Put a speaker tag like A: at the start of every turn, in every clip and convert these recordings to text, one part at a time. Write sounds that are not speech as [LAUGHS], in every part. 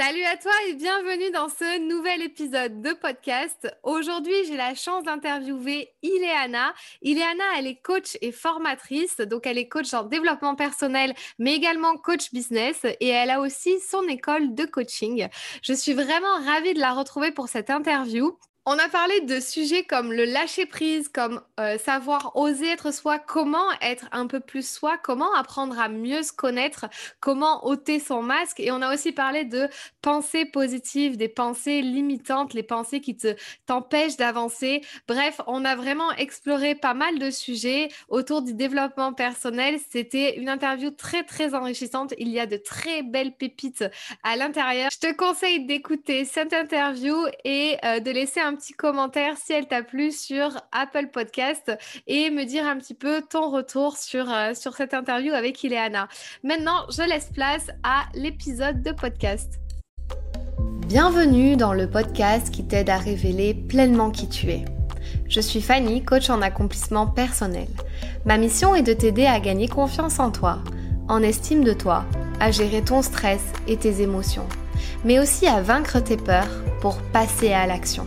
A: Salut à toi et bienvenue dans ce nouvel épisode de podcast. Aujourd'hui, j'ai la chance d'interviewer Ileana. Ileana, elle est coach et formatrice, donc elle est coach en développement personnel, mais également coach business et elle a aussi son école de coaching. Je suis vraiment ravie de la retrouver pour cette interview. On a parlé de sujets comme le lâcher prise, comme euh, savoir oser être soi, comment être un peu plus soi, comment apprendre à mieux se connaître, comment ôter son masque. Et on a aussi parlé de pensées positives, des pensées limitantes, les pensées qui te t'empêchent d'avancer. Bref, on a vraiment exploré pas mal de sujets autour du développement personnel. C'était une interview très très enrichissante. Il y a de très belles pépites à l'intérieur. Je te conseille d'écouter cette interview et euh, de laisser un petit commentaire si elle t'a plu sur Apple Podcast et me dire un petit peu ton retour sur, euh, sur cette interview avec Ileana. Maintenant, je laisse place à l'épisode de podcast. Bienvenue dans le podcast qui t'aide à révéler pleinement qui tu es. Je suis Fanny, coach en accomplissement personnel. Ma mission est de t'aider à gagner confiance en toi, en estime de toi, à gérer ton stress et tes émotions, mais aussi à vaincre tes peurs pour passer à l'action.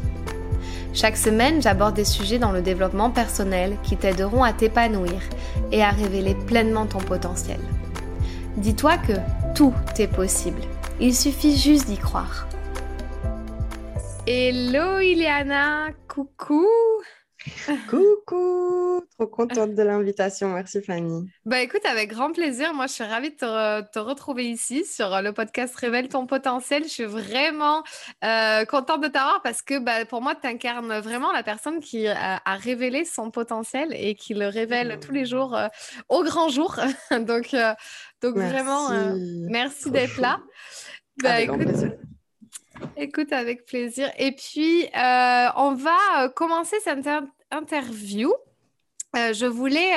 A: Chaque semaine, j'aborde des sujets dans le développement personnel qui t'aideront à t'épanouir et à révéler pleinement ton potentiel. Dis-toi que tout est possible. Il suffit juste d'y croire. Hello Ileana, coucou
B: Coucou, trop contente de l'invitation. Merci Fanny.
A: Bah écoute, avec grand plaisir. Moi, je suis ravie de te, retrouver ici sur le podcast Révèle ton potentiel. Je suis vraiment euh, contente de t'avoir parce que bah, pour moi, tu incarnes vraiment la personne qui a, révélé son potentiel et qui le révèle tous les jours euh, au grand jour. [LAUGHS] donc, euh, donc vraiment, merci d'être là.
B: Bah, écoute.
A: Écoute, avec plaisir. Et puis, euh, on va euh, commencer cette interview. Euh, je voulais,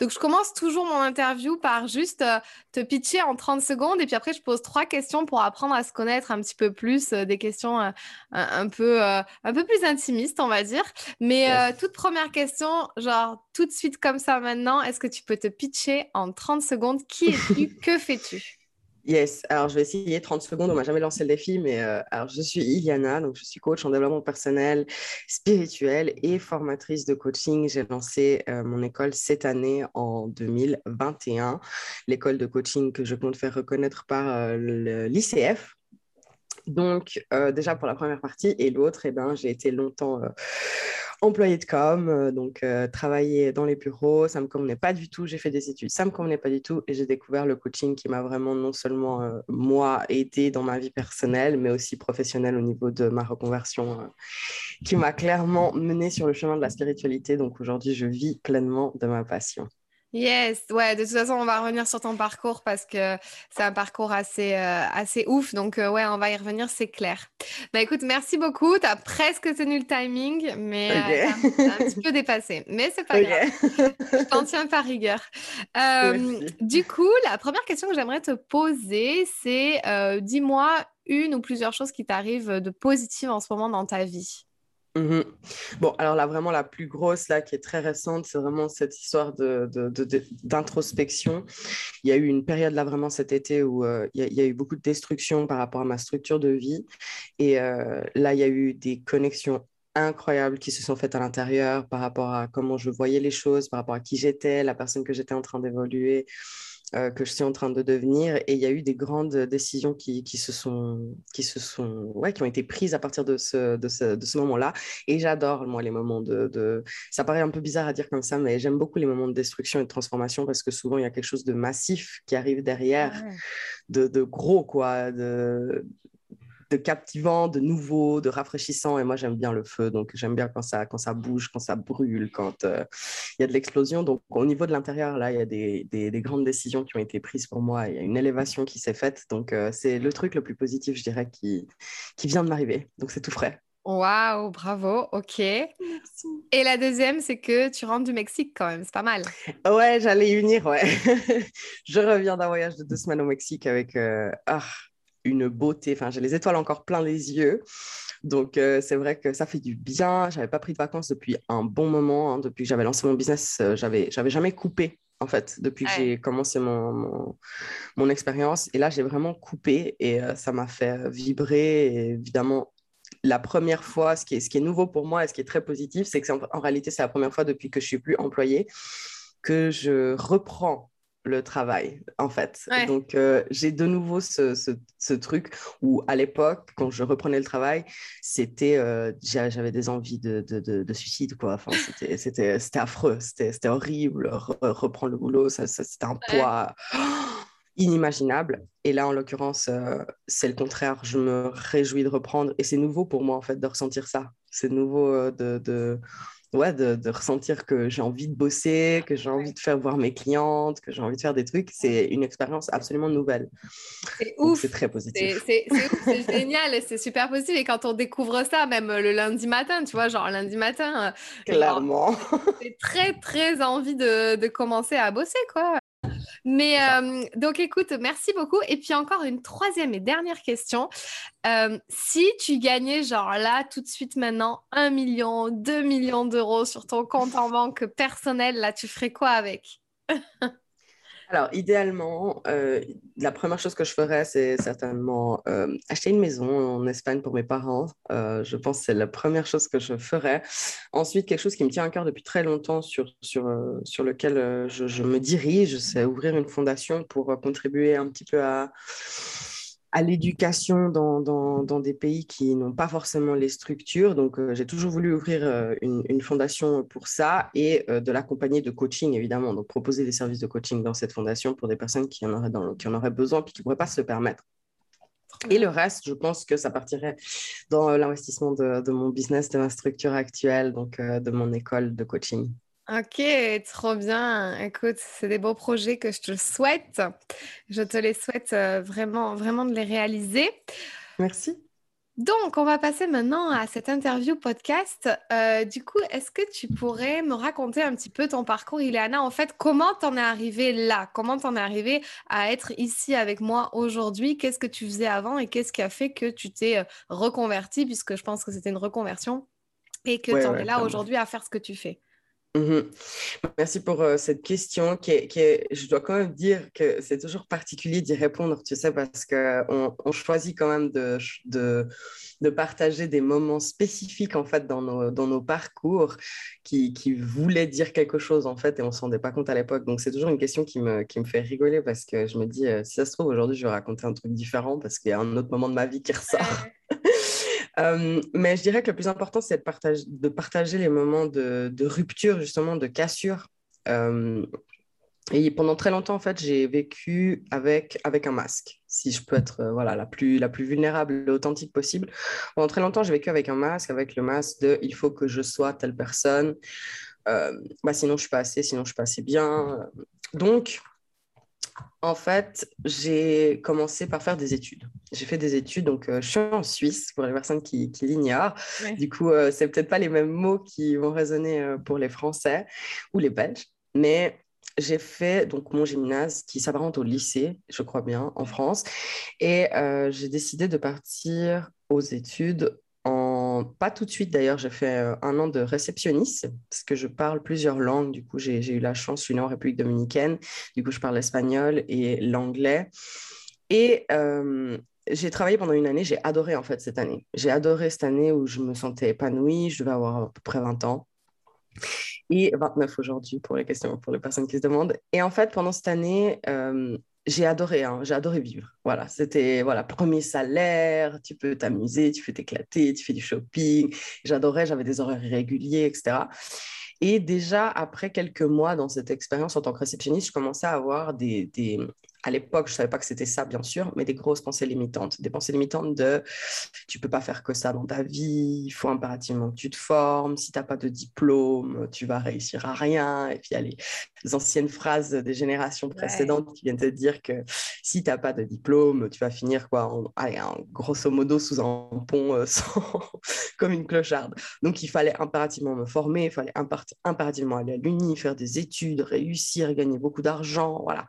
A: donc je commence toujours mon interview par juste te pitcher en 30 secondes et puis après je pose trois questions pour apprendre à se connaître un petit peu plus, des questions un, peu, un peu plus intimistes on va dire. Mais toute première question, genre tout de suite comme ça maintenant, est-ce que tu peux te pitcher en 30 secondes? Qui es-tu? [LAUGHS] Que fais-tu?
B: Yes, alors je vais essayer 30 secondes, on m'a jamais lancé le défi, mais euh, alors je suis Iliana, donc je suis coach en développement personnel, spirituel et formatrice de coaching. J'ai lancé euh, mon école cette année en 2021, l'école de coaching que je compte faire reconnaître par l'ICF, donc, euh, déjà pour la première partie, et l'autre, eh ben, j'ai été longtemps employée de com, euh, donc euh, travailler dans les bureaux, ça me convenait pas du tout. J'ai fait des études, ça me convenait pas du tout, et j'ai découvert le coaching qui m'a vraiment non seulement euh, moi aidé dans ma vie personnelle, mais aussi professionnelle au niveau de ma reconversion, qui m'a clairement mené sur le chemin de la spiritualité. Donc aujourd'hui, je vis pleinement de ma passion.
A: Yes, ouais, de toute façon, on va revenir sur ton parcours parce que c'est un parcours assez, euh, assez ouf. Donc, euh, ouais, on va y revenir, c'est clair. Bah écoute, merci beaucoup. Tu as presque tenu le timing, mais euh, un petit peu dépassé. Mais c'est pas grave. Je t'en tiens par rigueur. du coup, la première question que j'aimerais te poser, c'est dis-moi une ou plusieurs choses qui t'arrivent de positives en ce moment dans ta vie.
B: Mhm. Bon, alors là, vraiment, la plus grosse, là, qui est très récente, c'est vraiment cette histoire d'introspection. De, il y a eu une période, là, vraiment, cet été, où euh, il, y a, eu beaucoup de destruction par rapport à ma structure de vie. Et euh, là, il y a eu des connexions incroyables qui se sont faites à l'intérieur par rapport à comment je voyais les choses, par rapport à qui j'étais, la personne que j'étais en train d'évoluer. Euh, que je suis en train de devenir. Et il y a eu des grandes décisions qui, qui se sont, qui se sont, ouais, qui ont été prises à partir de ce, de ce, de ce moment-là. Et j'adore, moi, les moments de, de, Ça paraît un peu bizarre à dire comme ça, mais j'aime beaucoup les moments de destruction et de transformation parce que souvent, il y a quelque chose de massif qui arrive derrière, de, de, gros, quoi, de, de captivant, de nouveau, de rafraîchissant. Et moi, j'aime bien le feu. Donc, j'aime bien quand ça, quand ça bouge, quand ça brûle, quand euh, il y a de l'explosion. Donc, au niveau de l'intérieur, là, il y a des, des, grandes décisions qui ont été prises pour moi. Il y a une élévation qui s'est faite. Donc, euh, c'est le truc le plus positif, je dirais, qui, qui vient de m'arriver. Donc, c'est tout frais.
A: Waouh, bravo, ok. Merci. Et la deuxième, c'est que tu rentres du Mexique quand même, c'est pas mal.
B: Ouais, j'allais y venir, ouais. [LAUGHS] je reviens d'un voyage de deux semaines au Mexique avec euh, ah, une beauté. Enfin, j'ai les étoiles encore plein les yeux. Donc, euh, c'est vrai que ça fait du bien. J'avais pas pris de vacances depuis un bon moment. Hein. Depuis que j'avais lancé mon business, euh, j'avais, j'avais jamais coupé en fait, depuis que j'ai commencé mon, mon, expérience. Et là, j'ai vraiment coupé et ça m'a fait vibrer. Et évidemment, la première fois, ce qui, est, ce qui est nouveau pour moi et ce qui est très positif, c'est que en, en réalité, c'est la première fois depuis que je suis plus employée que je reprends le travail, en fait. Donc, euh, j'ai de nouveau ce, ce, truc où, à l'époque, quand je reprenais le travail, c'était, euh, j'avais des envies de, de, de, suicide, quoi. Enfin, c'était affreux, c'était horrible. reprendre le boulot, ça, c'était un poids inimaginable. Et là, en l'occurrence, euh, c'est le contraire. Je me réjouis de reprendre. Et c'est nouveau pour moi, en fait, de ressentir ça. C'est nouveau de ouais, de, ressentir que j'ai envie de bosser, que j'ai envie de faire voir mes clientes, que j'ai envie de faire des trucs, c'est une expérience absolument nouvelle.
A: C'est ouf.
B: C'est très positif.
A: C'est [LAUGHS] génial, c'est super positif. Et quand on découvre ça, même le lundi matin, tu vois, genre lundi matin.
B: Euh, Clairement.
A: J'ai très, très envie de, de commencer à bosser, quoi. Mais euh, donc, écoute, merci beaucoup. Et puis encore une troisième et dernière question. Euh, si tu gagnais, genre là, tout de suite maintenant, un million, deux millions d'euros sur ton compte en banque personnel, là, tu ferais quoi avec? [LAUGHS]
B: Alors, idéalement, euh, la première chose que je ferais, c'est certainement euh, acheter une maison en Espagne pour mes parents. Euh, je pense que c'est la première chose que je ferais. Ensuite, quelque chose qui me tient à cœur depuis très longtemps, sur, lequel je, me dirige, c'est ouvrir une fondation pour contribuer un petit peu à à l'éducation dans, dans, des pays qui n'ont pas forcément les structures. Donc, euh, j'ai toujours voulu ouvrir euh, une, fondation pour ça et euh, de l'accompagner de coaching, évidemment. Donc, proposer des services de coaching dans cette fondation pour des personnes qui en auraient, dans, qui en auraient besoin puis qui ne pourraient pas se le permettre. Et le reste, je pense que ça partirait dans l'investissement de, de, mon business, de ma structure actuelle, donc de mon école de coaching.
A: Ok, trop bien. Écoute, c'est des beaux projets que je te souhaite. Je te les souhaite euh, vraiment, vraiment de les réaliser.
B: Merci.
A: Donc, on va passer maintenant à cette interview podcast. Euh, du coup, est-ce que tu pourrais me raconter un petit peu ton parcours, Ileana? En fait, comment t'en es arrivée là? Comment t'en es arrivée à être ici avec moi aujourd'hui? Qu'est-ce que tu faisais avant et qu'est-ce qui a fait que tu t'es euh, reconvertie, puisque je pense que c'était une reconversion, et que tu en es là aujourd'hui à faire ce que tu fais?
B: Mhm. Merci pour euh, cette question qui est, je dois quand même dire que c'est toujours particulier d'y répondre, tu sais, parce qu'on on choisit quand même de, de, de, partager des moments spécifiques en fait dans nos, dans nos parcours qui, qui, voulaient dire quelque chose en fait et on ne s'en rendait pas compte à l'époque. Donc c'est toujours une question qui me, qui me fait rigoler parce que je me dis, euh, si ça se trouve aujourd'hui, je vais raconter un truc différent parce qu'il y a un autre moment de ma vie qui ressort. Euh, mais je dirais que le plus important, c'est de, partage, de partager les moments de, rupture, justement, de cassure. Euh, et pendant très longtemps, en fait, j'ai vécu avec, avec un masque, si je peux être euh, voilà, la, plus, la plus vulnérable et authentique possible. Pendant très longtemps, j'ai vécu avec un masque, avec le masque de il faut que je sois telle personne, bah, sinon je ne suis pas assez, sinon je ne suis pas assez bien. Donc, en fait, j'ai commencé par faire des études. J'ai fait des études, donc euh, je suis en Suisse pour les personnes qui, l'ignorent. Du coup, euh, c'est peut-être pas les mêmes mots qui vont résonner euh, pour les Français ou les Belges, mais j'ai fait donc mon gymnase qui s'apparente au lycée, je crois bien, en France, et j'ai décidé de partir aux études pas tout de suite d'ailleurs, j'ai fait euh, un an de réceptionniste parce que je parle plusieurs langues. Du coup, j'ai eu la chance, je suis née en République dominicaine. Du coup, je parle l'espagnol et l'anglais. Et euh, j'ai travaillé pendant une année, j'ai adoré en fait cette année. J'ai adoré cette année où je me sentais épanouie, je devais avoir à peu près 20 ans. Et 29 aujourd'hui pour les questions, pour les personnes qui se demandent. Et en fait, pendant cette année, euh, j'ai adoré, hein, j'ai adoré vivre. Voilà, c'était voilà premier salaire, tu peux t'amuser, tu peux t'éclater, tu fais du shopping. J'adorais, j'avais des horaires réguliers, etc. Et déjà après quelques mois dans cette expérience en tant que réceptionniste, je commençais à avoir des, des, à l'époque, je ne savais pas que c'était ça, bien sûr, mais des grosses pensées limitantes. Des pensées limitantes de tu peux pas faire que ça dans ta vie, il faut impérativement que tu te formes, si tu n'as pas de diplôme, tu vas réussir à rien. Et puis il y a les anciennes phrases des générations précédentes qui viennent te dire que si tu n'as pas de diplôme, tu vas finir quoi, en, grosso modo sous un pont euh, [LAUGHS] comme une clocharde. Donc il fallait impérativement me former, il fallait impérativement aller à l'uni, faire des études, réussir, gagner beaucoup d'argent, voilà.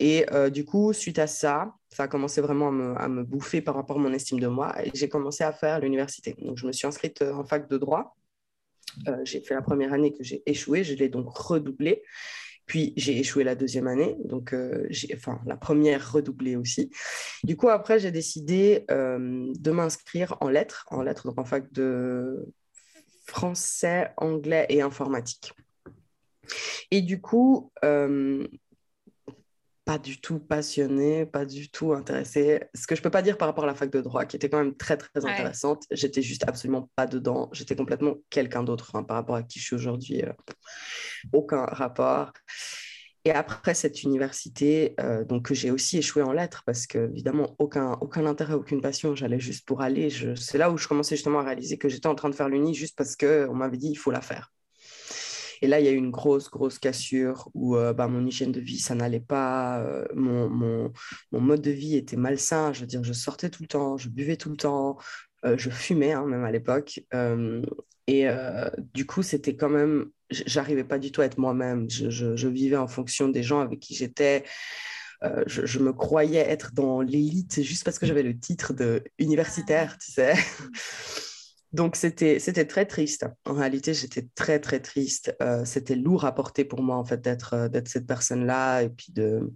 B: Et euh, du coup, suite à ça, ça a commencé vraiment à me, bouffer par rapport à mon estime de moi et j'ai commencé à faire l'université. Donc, je me suis inscrite euh, en fac de droit. Euh, j'ai fait la première année que j'ai échoué, je l'ai donc redoublé. Puis j'ai échoué la deuxième année, donc enfin la première redoublée aussi. Du coup, après, j'ai décidé de m'inscrire en lettres, en lettres, donc en fac de français, anglais et informatique. Et du coup, pas du tout passionnée, pas du tout intéressée. Ce que je peux pas dire par rapport à la fac de droit, qui était quand même très, très intéressante. J'étais juste absolument pas dedans. J'étais complètement quelqu'un d'autre par rapport à qui je suis aujourd'hui. Euh, aucun rapport. Et après cette université, euh, donc que j'ai aussi échoué en lettres, parce que évidemment, aucun, aucun intérêt, aucune passion, j'allais juste pour aller. C'est là où je commençais justement à réaliser que j'étais en train de faire l'uni juste parce qu'on m'avait dit il faut la faire. Et là, il y a eu une grosse, grosse cassure où euh, bah, mon hygiène de vie, ça n'allait pas. Euh, mon, mon, mon, mode de vie était malsain. Je veux dire, je sortais tout le temps, je buvais tout le temps, euh, je fumais hein, même à l'époque. et du coup, c'était quand même. J'arrivais pas du tout à être moi-même. Je, je, je, vivais en fonction des gens avec qui j'étais. je, je, me croyais être dans l'élite juste parce que j'avais le titre de universitaire, tu sais. Donc, c'était, très triste. En réalité, j'étais très, très triste. Euh, c'était lourd à porter pour moi, en fait, d'être, euh, d'être cette personne-là et puis de,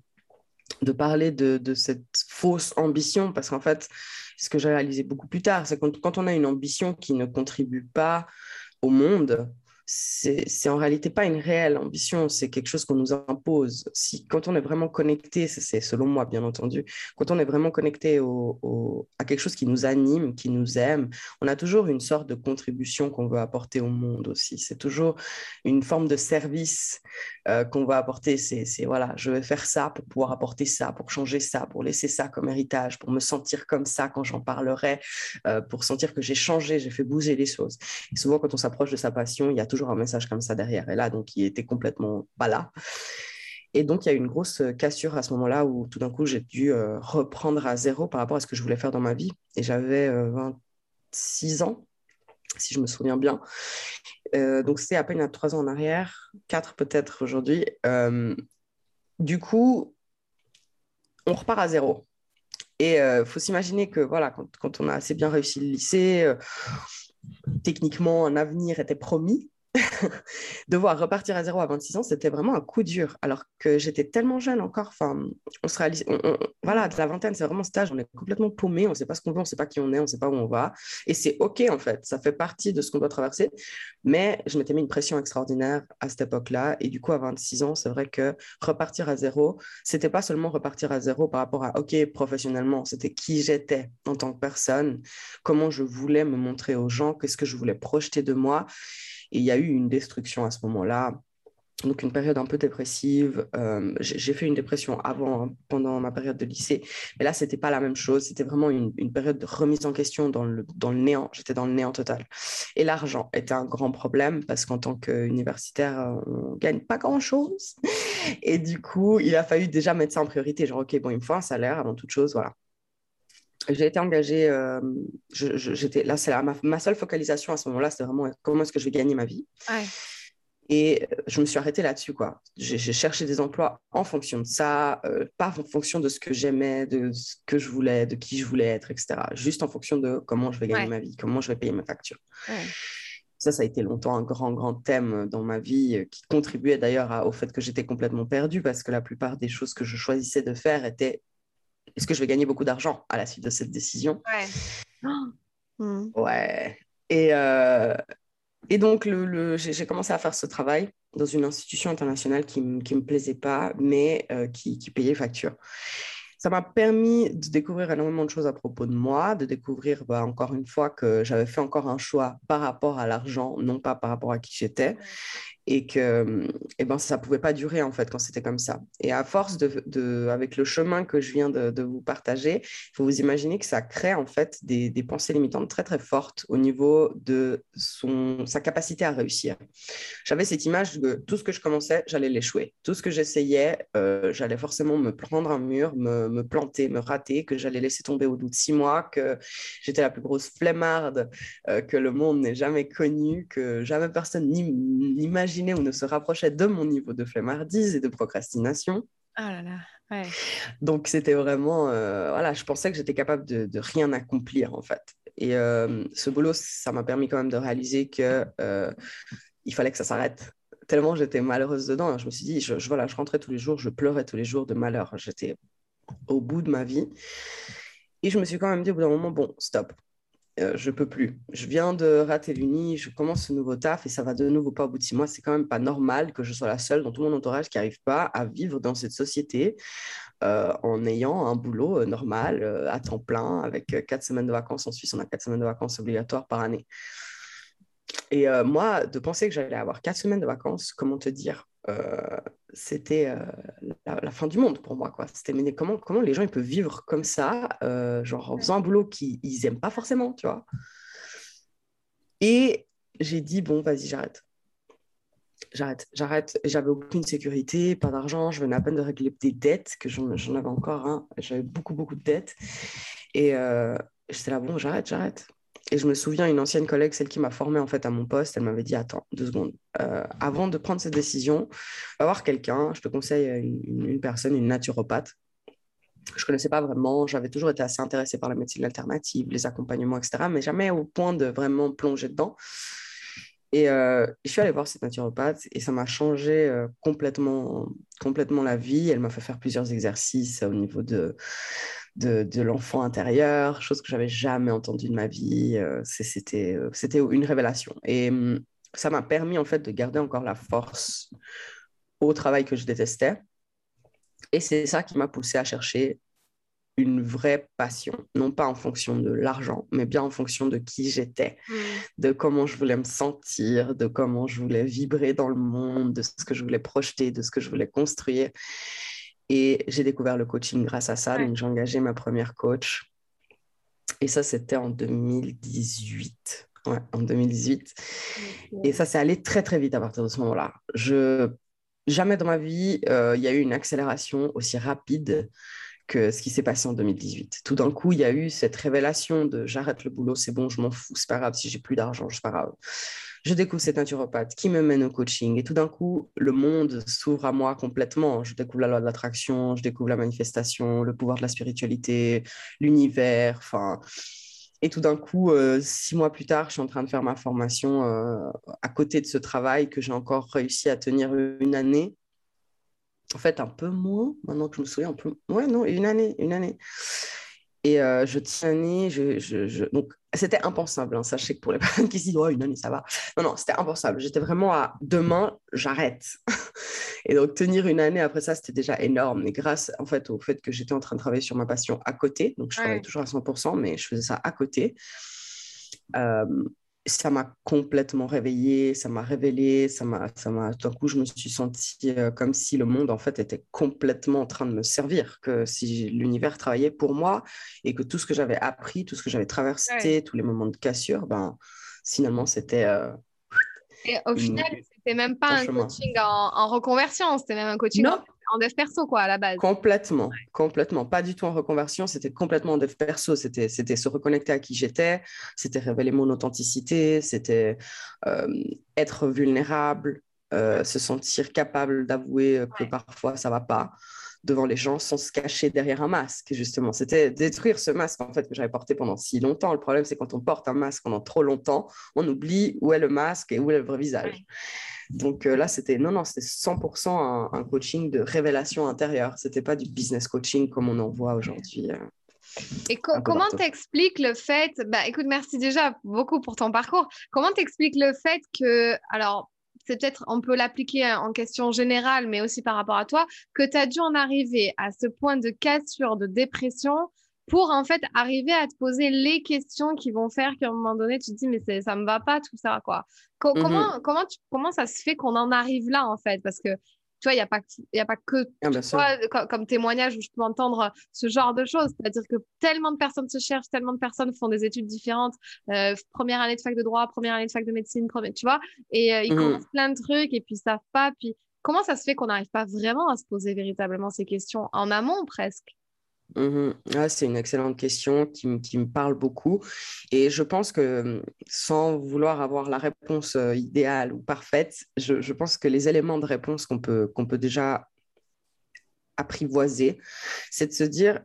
B: de parler de, de cette fausse ambition. Parce qu'en fait, ce que j'ai réalisé beaucoup plus tard, c'est quand, quand on a une ambition qui ne contribue pas au monde, c'est en réalité pas une réelle ambition, c'est quelque chose qu'on nous impose. Si, quand on est vraiment connecté, c'est selon moi bien entendu, quand on est vraiment connecté au, à quelque chose qui nous anime, qui nous aime, on a toujours une sorte de contribution qu'on veut apporter au monde aussi. C'est toujours une forme de service euh, qu'on va apporter. C'est voilà, je vais faire ça pour pouvoir apporter ça, pour changer ça, pour laisser ça comme héritage, pour me sentir comme ça quand j'en parlerai, euh, pour sentir que j'ai changé, j'ai fait bouger les choses. Et souvent, quand on s'approche de sa passion, il y a toujours un message comme ça derrière. Et là, donc, il était complètement pas là. Et donc, il y a eu une grosse cassure à ce moment-là où tout d'un coup, j'ai dû euh, reprendre à zéro par rapport à ce que je voulais faire dans ma vie. Et j'avais 26 euh, ans, si je me souviens bien. Euh, donc, c'était à peine à trois ans en arrière, quatre peut-être aujourd'hui. du coup, on repart à zéro. Et faut s'imaginer que voilà, quand, on a assez bien réussi le lycée, techniquement, un avenir était promis. [LAUGHS] devoir repartir à zéro à 26 ans, c'était vraiment un coup dur. Alors que j'étais tellement jeune encore. Enfin, on se réalise. voilà, de la vingtaine, c'est vraiment stage. On est complètement paumé. On ne sait pas ce qu'on veut, on ne sait pas qui on est, on ne sait pas où on va. Et c'est OK, en fait. Ça fait partie de ce qu'on doit traverser. Mais je m'étais mis une pression extraordinaire à cette époque-là. Et du coup, à 26 ans, c'est vrai que repartir à zéro, c'était pas seulement repartir à zéro par rapport à OK, professionnellement, c'était qui j'étais en tant que personne, comment je voulais me montrer aux gens, qu'est-ce que je voulais projeter de moi. Et il y a eu une destruction à ce moment-là. Donc une période un peu dépressive. Euh, j'ai fait une dépression avant, hein, pendant ma période de lycée, mais là, c'était pas la même chose. C'était vraiment une, période de remise en question dans le, dans le néant. J'étais dans le néant total. Et l'argent était un grand problème parce qu'en tant qu'universitaire, on gagne pas grand-chose. Et du coup, il a fallu déjà mettre ça en priorité. Genre, OK, bon, il me faut un salaire avant toute chose, voilà j'ai été engagée, euh, j'étais, là, c'est ma, seule focalisation à ce moment-là, c'était vraiment comment est-ce que je vais gagner ma vie? Et euh, je me suis arrêtée là-dessus, quoi. J'ai, cherché des emplois en fonction de ça, euh, pas en fonction de ce que j'aimais, de ce que je voulais, de qui je voulais être, etc. Juste en fonction de comment je vais gagner ma vie, comment je vais payer mes factures. Ça, ça a été longtemps un grand, grand thème dans ma vie qui contribuait d'ailleurs au fait que j'étais complètement perdue parce que la plupart des choses que je choisissais de faire étaient est-ce que je vais gagner beaucoup d'argent à la suite de cette décision? Ouais. Hmm. Ouais. Et, euh, et donc, le, j'ai commencé à faire ce travail dans une institution internationale qui ne me plaisait pas, mais euh, qui, qui, payait facture. Ça m'a permis de découvrir énormément de choses à propos de moi, de découvrir bah, encore une fois que j'avais fait encore un choix par rapport à l'argent, non pas par rapport à qui j'étais et que et ben, ça ne pouvait pas durer en fait quand c'était comme ça. Et à force de, de, avec le chemin que je viens de, vous partager, faut vous imaginer que ça crée en fait des, des, pensées limitantes très très fortes au niveau de son, sa capacité à réussir. J'avais cette image de tout ce que je commençais, j'allais l'échouer. Tout ce que j'essayais, euh, j'allais forcément me prendre un mur, me, me, planter, me rater, que j'allais laisser tomber au bout de six mois, que j'étais la plus grosse flemmarde euh, que le monde n'ait jamais connue, que jamais personne n'imagine ou ne se rapprochait de mon niveau de flemmardise et de procrastination.
A: Ah là là, ouais.
B: Donc c'était vraiment, euh, voilà, je pensais que j'étais capable de, rien accomplir en fait. Et euh, ce boulot, ça m'a permis quand même de réaliser que euh, il fallait que ça s'arrête tellement j'étais malheureuse dedans. Je me suis dit, je, voilà, je rentrais tous les jours, je pleurais tous les jours de malheur. J'étais au bout de ma vie. Et je me suis quand même dit au bout d'un moment, bon, stop, euh, je peux plus. Je viens de rater l'uni, je commence ce nouveau taf et ça va de nouveau pas au bout. C'est quand même pas normal que je sois la seule dans tout mon entourage qui n'arrive pas à vivre dans cette société euh, en ayant un boulot euh, normal à temps plein avec quatre semaines de vacances. En Suisse, on a quatre semaines de vacances obligatoires par année. Et moi, de penser que j'allais avoir quatre semaines de vacances, comment te dire, c'était la, fin du monde pour moi. C'était mais comment, comment les gens ils peuvent vivre comme ça, genre en faisant un boulot qu'ils n'aiment pas forcément, tu vois? Et j'ai dit, bon, vas-y, j'arrête. J'arrête, j'arrête. J'avais aucune sécurité, pas d'argent. Je venais à peine de régler des dettes, que j'en, avais encore. Hein. J'avais beaucoup, beaucoup de dettes. Et j'étais là, bon, j'arrête, j'arrête. Et je me souviens, une ancienne collègue, celle qui m'a formée en fait à mon poste, elle m'avait dit Attends, deux secondes. Euh, avant de prendre cette décision, va voir quelqu'un. Je te conseille une, personne, une naturopathe. Je ne connaissais pas vraiment. J'avais toujours été assez intéressée par la médecine alternative, les accompagnements, etc. Mais jamais au point de vraiment plonger dedans. Et euh, je suis allée voir cette naturopathe et ça m'a changé euh, complètement, complètement la vie. Elle m'a fait faire plusieurs exercices au niveau de de, l'enfant intérieur, chose que j'avais jamais entendue de ma vie. Euh, c'était, euh, c'était une révélation. Et hum, ça m'a permis en fait de garder encore la force au travail que je détestais. Et c'est ça qui m'a poussé à chercher une vraie passion, non pas en fonction de l'argent, mais bien en fonction de qui j'étais, mmh. de comment je voulais me sentir, de comment je voulais vibrer dans le monde, de ce que je voulais projeter, de ce que je voulais construire. Et j'ai découvert le coaching grâce à ça. Donc, j'ai engagé ma première coach. Et ça, c'était en 2018. Ouais, en 2018. Et ça, s'est allé très, très vite à partir de ce moment-là. Je... Jamais dans ma vie, euh, il y a eu une accélération aussi rapide que ce qui s'est passé en 2018. Tout d'un coup, il y a eu cette révélation de j'arrête le boulot, c'est bon, je m'en fous, c'est pas grave si j'ai plus d'argent, c'est pas grave je découvre cette naturopathe qui me mène au coaching et tout d'un coup, le monde s'ouvre à moi complètement. Je découvre la loi de l'attraction, je découvre la manifestation, le pouvoir de la spiritualité, l'univers, enfin. Et tout d'un coup, euh, six mois plus tard, je suis en train de faire ma formation euh, à côté de ce travail que j'ai encore réussi à tenir une année. En fait, un peu moins, maintenant que je me souviens, un peu... Ouais, non, une année, une année. Et euh, je tiens une année, je, je, donc c'était impensable. Hein. Sachez que pour les [LAUGHS] personnes qui se disent, oh, une année, ça va. Non, non, c'était impensable. J'étais vraiment à demain, j'arrête. [LAUGHS] et donc, tenir une année après ça, c'était déjà énorme. Et grâce, en fait, au fait que j'étais en train de travailler sur ma passion à côté, donc je travaillais toujours à 100%, mais je faisais ça à côté. Euh, ça m'a complètement réveillée, ça m'a révélé, ça m'a, ça m'a, tout d'un coup, je me suis sentie euh, comme si le monde, en fait, était complètement en train de me servir, que si l'univers travaillait pour moi et que tout ce que j'avais appris, tout ce que j'avais traversé, tous les moments de cassure, ben, finalement, c'était... Euh,
A: et au final, c'était même pas un, coaching en, reconversion, c'était même un coaching en en dev perso, quoi, à la base.
B: Complètement, complètement. Pas du tout en reconversion, c'était complètement en dev perso. C'était, c'était se reconnecter à qui j'étais, c'était révéler mon authenticité, c'était euh, être vulnérable, euh, se sentir capable d'avouer que parfois ça va pas devant les gens sans se cacher derrière un masque, justement. C'était détruire ce masque, en fait, que j'avais porté pendant si longtemps. Le problème, c'est quand on porte un masque pendant trop longtemps, on oublie où est le masque et où est le vrai visage. Donc euh, là, c'était non, non, c'était 100% un, coaching de révélation intérieure. C'était pas du business coaching comme on en voit aujourd'hui. Euh,
A: et comment t'expliques le fait, bah écoute, merci déjà beaucoup pour ton parcours. Comment t'expliques le fait que, alors c'est peut-être, on peut l'appliquer en question générale, mais aussi par rapport à toi, que tu as dû en arriver à ce point de cassure, de dépression, pour en fait arriver à te poser les questions qui vont faire qu'à un moment donné, tu te dis, mais ça me va pas tout ça, quoi. Mmh comment, comment, comment ça se fait qu'on en arrive là, en fait? Parce que tu vois, il n'y a, pas, y a pas que ah, comme, témoignage où je peux entendre ce genre de choses. C'est-à-dire que tellement de personnes se cherchent, tellement de personnes font des études différentes. Euh, première année de fac de droit, première année de fac de médecine, tu vois, et euh, ils mmh commencent plein de trucs et puis ils savent pas. Puis comment ça se fait qu'on n'arrive pas vraiment à se poser véritablement ces questions en amont presque?
B: Mmh ah, c'est une excellente question qui, me parle beaucoup. Et je pense que sans vouloir avoir la réponse euh, idéale ou parfaite, je, pense que les éléments de réponse qu'on peut, qu'on peut déjà apprivoiser, c'est de se dire,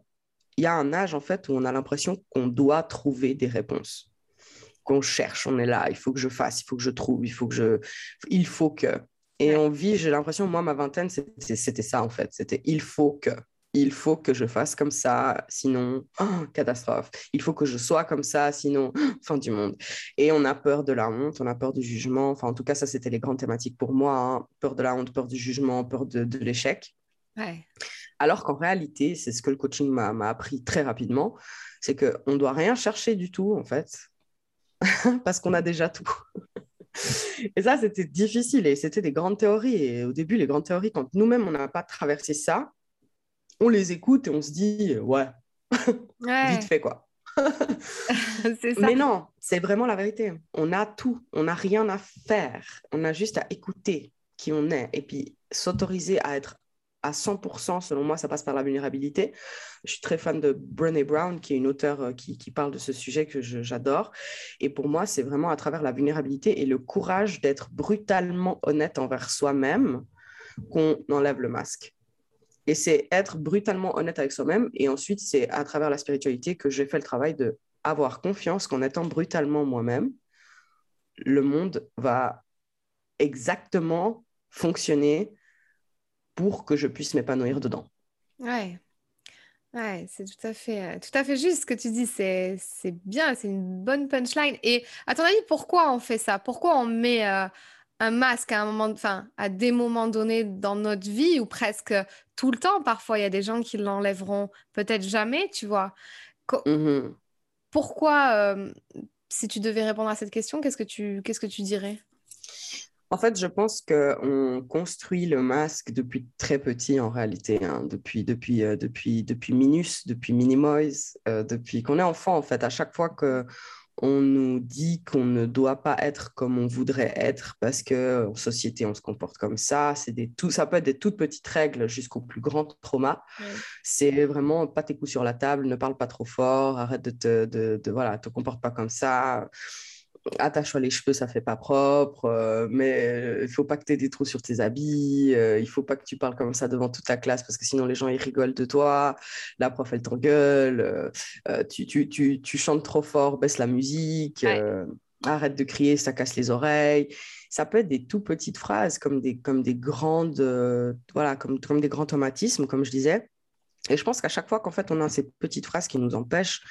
B: il y a un âge en fait où on a l'impression qu'on doit trouver des réponses, qu'on cherche, on est là, il faut que je fasse, il faut que je trouve, il faut que je... Il faut que... Et on vit, j'ai l'impression, moi, ma vingtaine, c'était ça en fait. C'était il faut que il faut que je fasse comme ça, sinon, oh, catastrophe. Il faut que je sois comme ça, sinon, fin du monde. Et on a peur de la honte, on a peur du jugement. Enfin, en tout cas, ça, c'était les grandes thématiques pour moi. Hein. Peur de la honte, peur du jugement, peur de, l'échec. Alors qu'en réalité, c'est ce que le coaching m'a appris très rapidement, c'est qu'on ne doit rien chercher du tout, en fait, [LAUGHS] parce qu'on a déjà tout. [LAUGHS] et ça, c'était difficile et c'était des grandes théories. Et au début, les grandes théories, quand nous-mêmes, on n'a pas traversé ça, on les écoute et on se dit, ouais, [LAUGHS] vite fait quoi. [LAUGHS] Mais non, c'est vraiment la vérité. On a tout, on n'a rien à faire. On a juste à écouter qui on est et puis s'autoriser à être à 100%, selon moi, ça passe par la vulnérabilité. Je suis très fan de Brené Brown, qui est une auteure euh, qui, qui parle de ce sujet que j'adore. Et pour moi, c'est vraiment à travers la vulnérabilité et le courage d'être brutalement honnête envers soi-même qu'on enlève le masque. Et c'est être brutalement honnête avec soi-même. Et ensuite, c'est à travers la spiritualité que j'ai fait le travail de avoir confiance qu'en étant brutalement moi-même, le monde va exactement fonctionner pour que je puisse m'épanouir dedans.
A: Ouais. Ouais, c'est tout à fait, tout à fait juste ce que tu dis. C'est, c'est bien, c'est une bonne punchline. Et à ton avis, pourquoi on fait ça? Pourquoi on met euh, un masque à un moment, enfin, à des moments donnés dans notre vie ou presque tout le temps. Parfois, il y a des gens qui l'enlèveront peut-être jamais, tu vois. Mm-hmm. Pourquoi, euh, si tu devais répondre à cette question, qu'est-ce que tu, qu'est-ce que tu dirais?
B: En fait, je pense qu'on construit le masque depuis très petit en réalité, hein. depuis, depuis, euh, depuis, depuis Minus, depuis Minimoise, euh, depuis qu'on est enfant en fait. À chaque fois que on nous dit qu'on ne doit pas être comme on voudrait être parce que en société on se comporte comme ça. C'est des tout, ça peut être des toutes petites règles jusqu'au plus grand trauma. C'est vraiment pas tes coups sur la table, ne parle pas trop fort, arrête de te, de, de voilà, te comporte pas comme ça attache-toi les cheveux, ça fait pas propre, euh, mais euh, il faut pas que tu aies des trous sur tes habits, euh, il faut pas que tu parles comme ça devant toute la classe parce que sinon les gens ils rigolent de toi, la prof elle t'engueule, tu, tu, tu, tu, chantes trop fort, baisse la musique, arrête de crier, ça casse les oreilles. Ça peut être des tout petites phrases comme des, comme des grandes, voilà, comme, comme des grands automatismes, comme je disais. Et je pense qu'à chaque fois qu'en fait on a ces petites phrases qui nous empêchent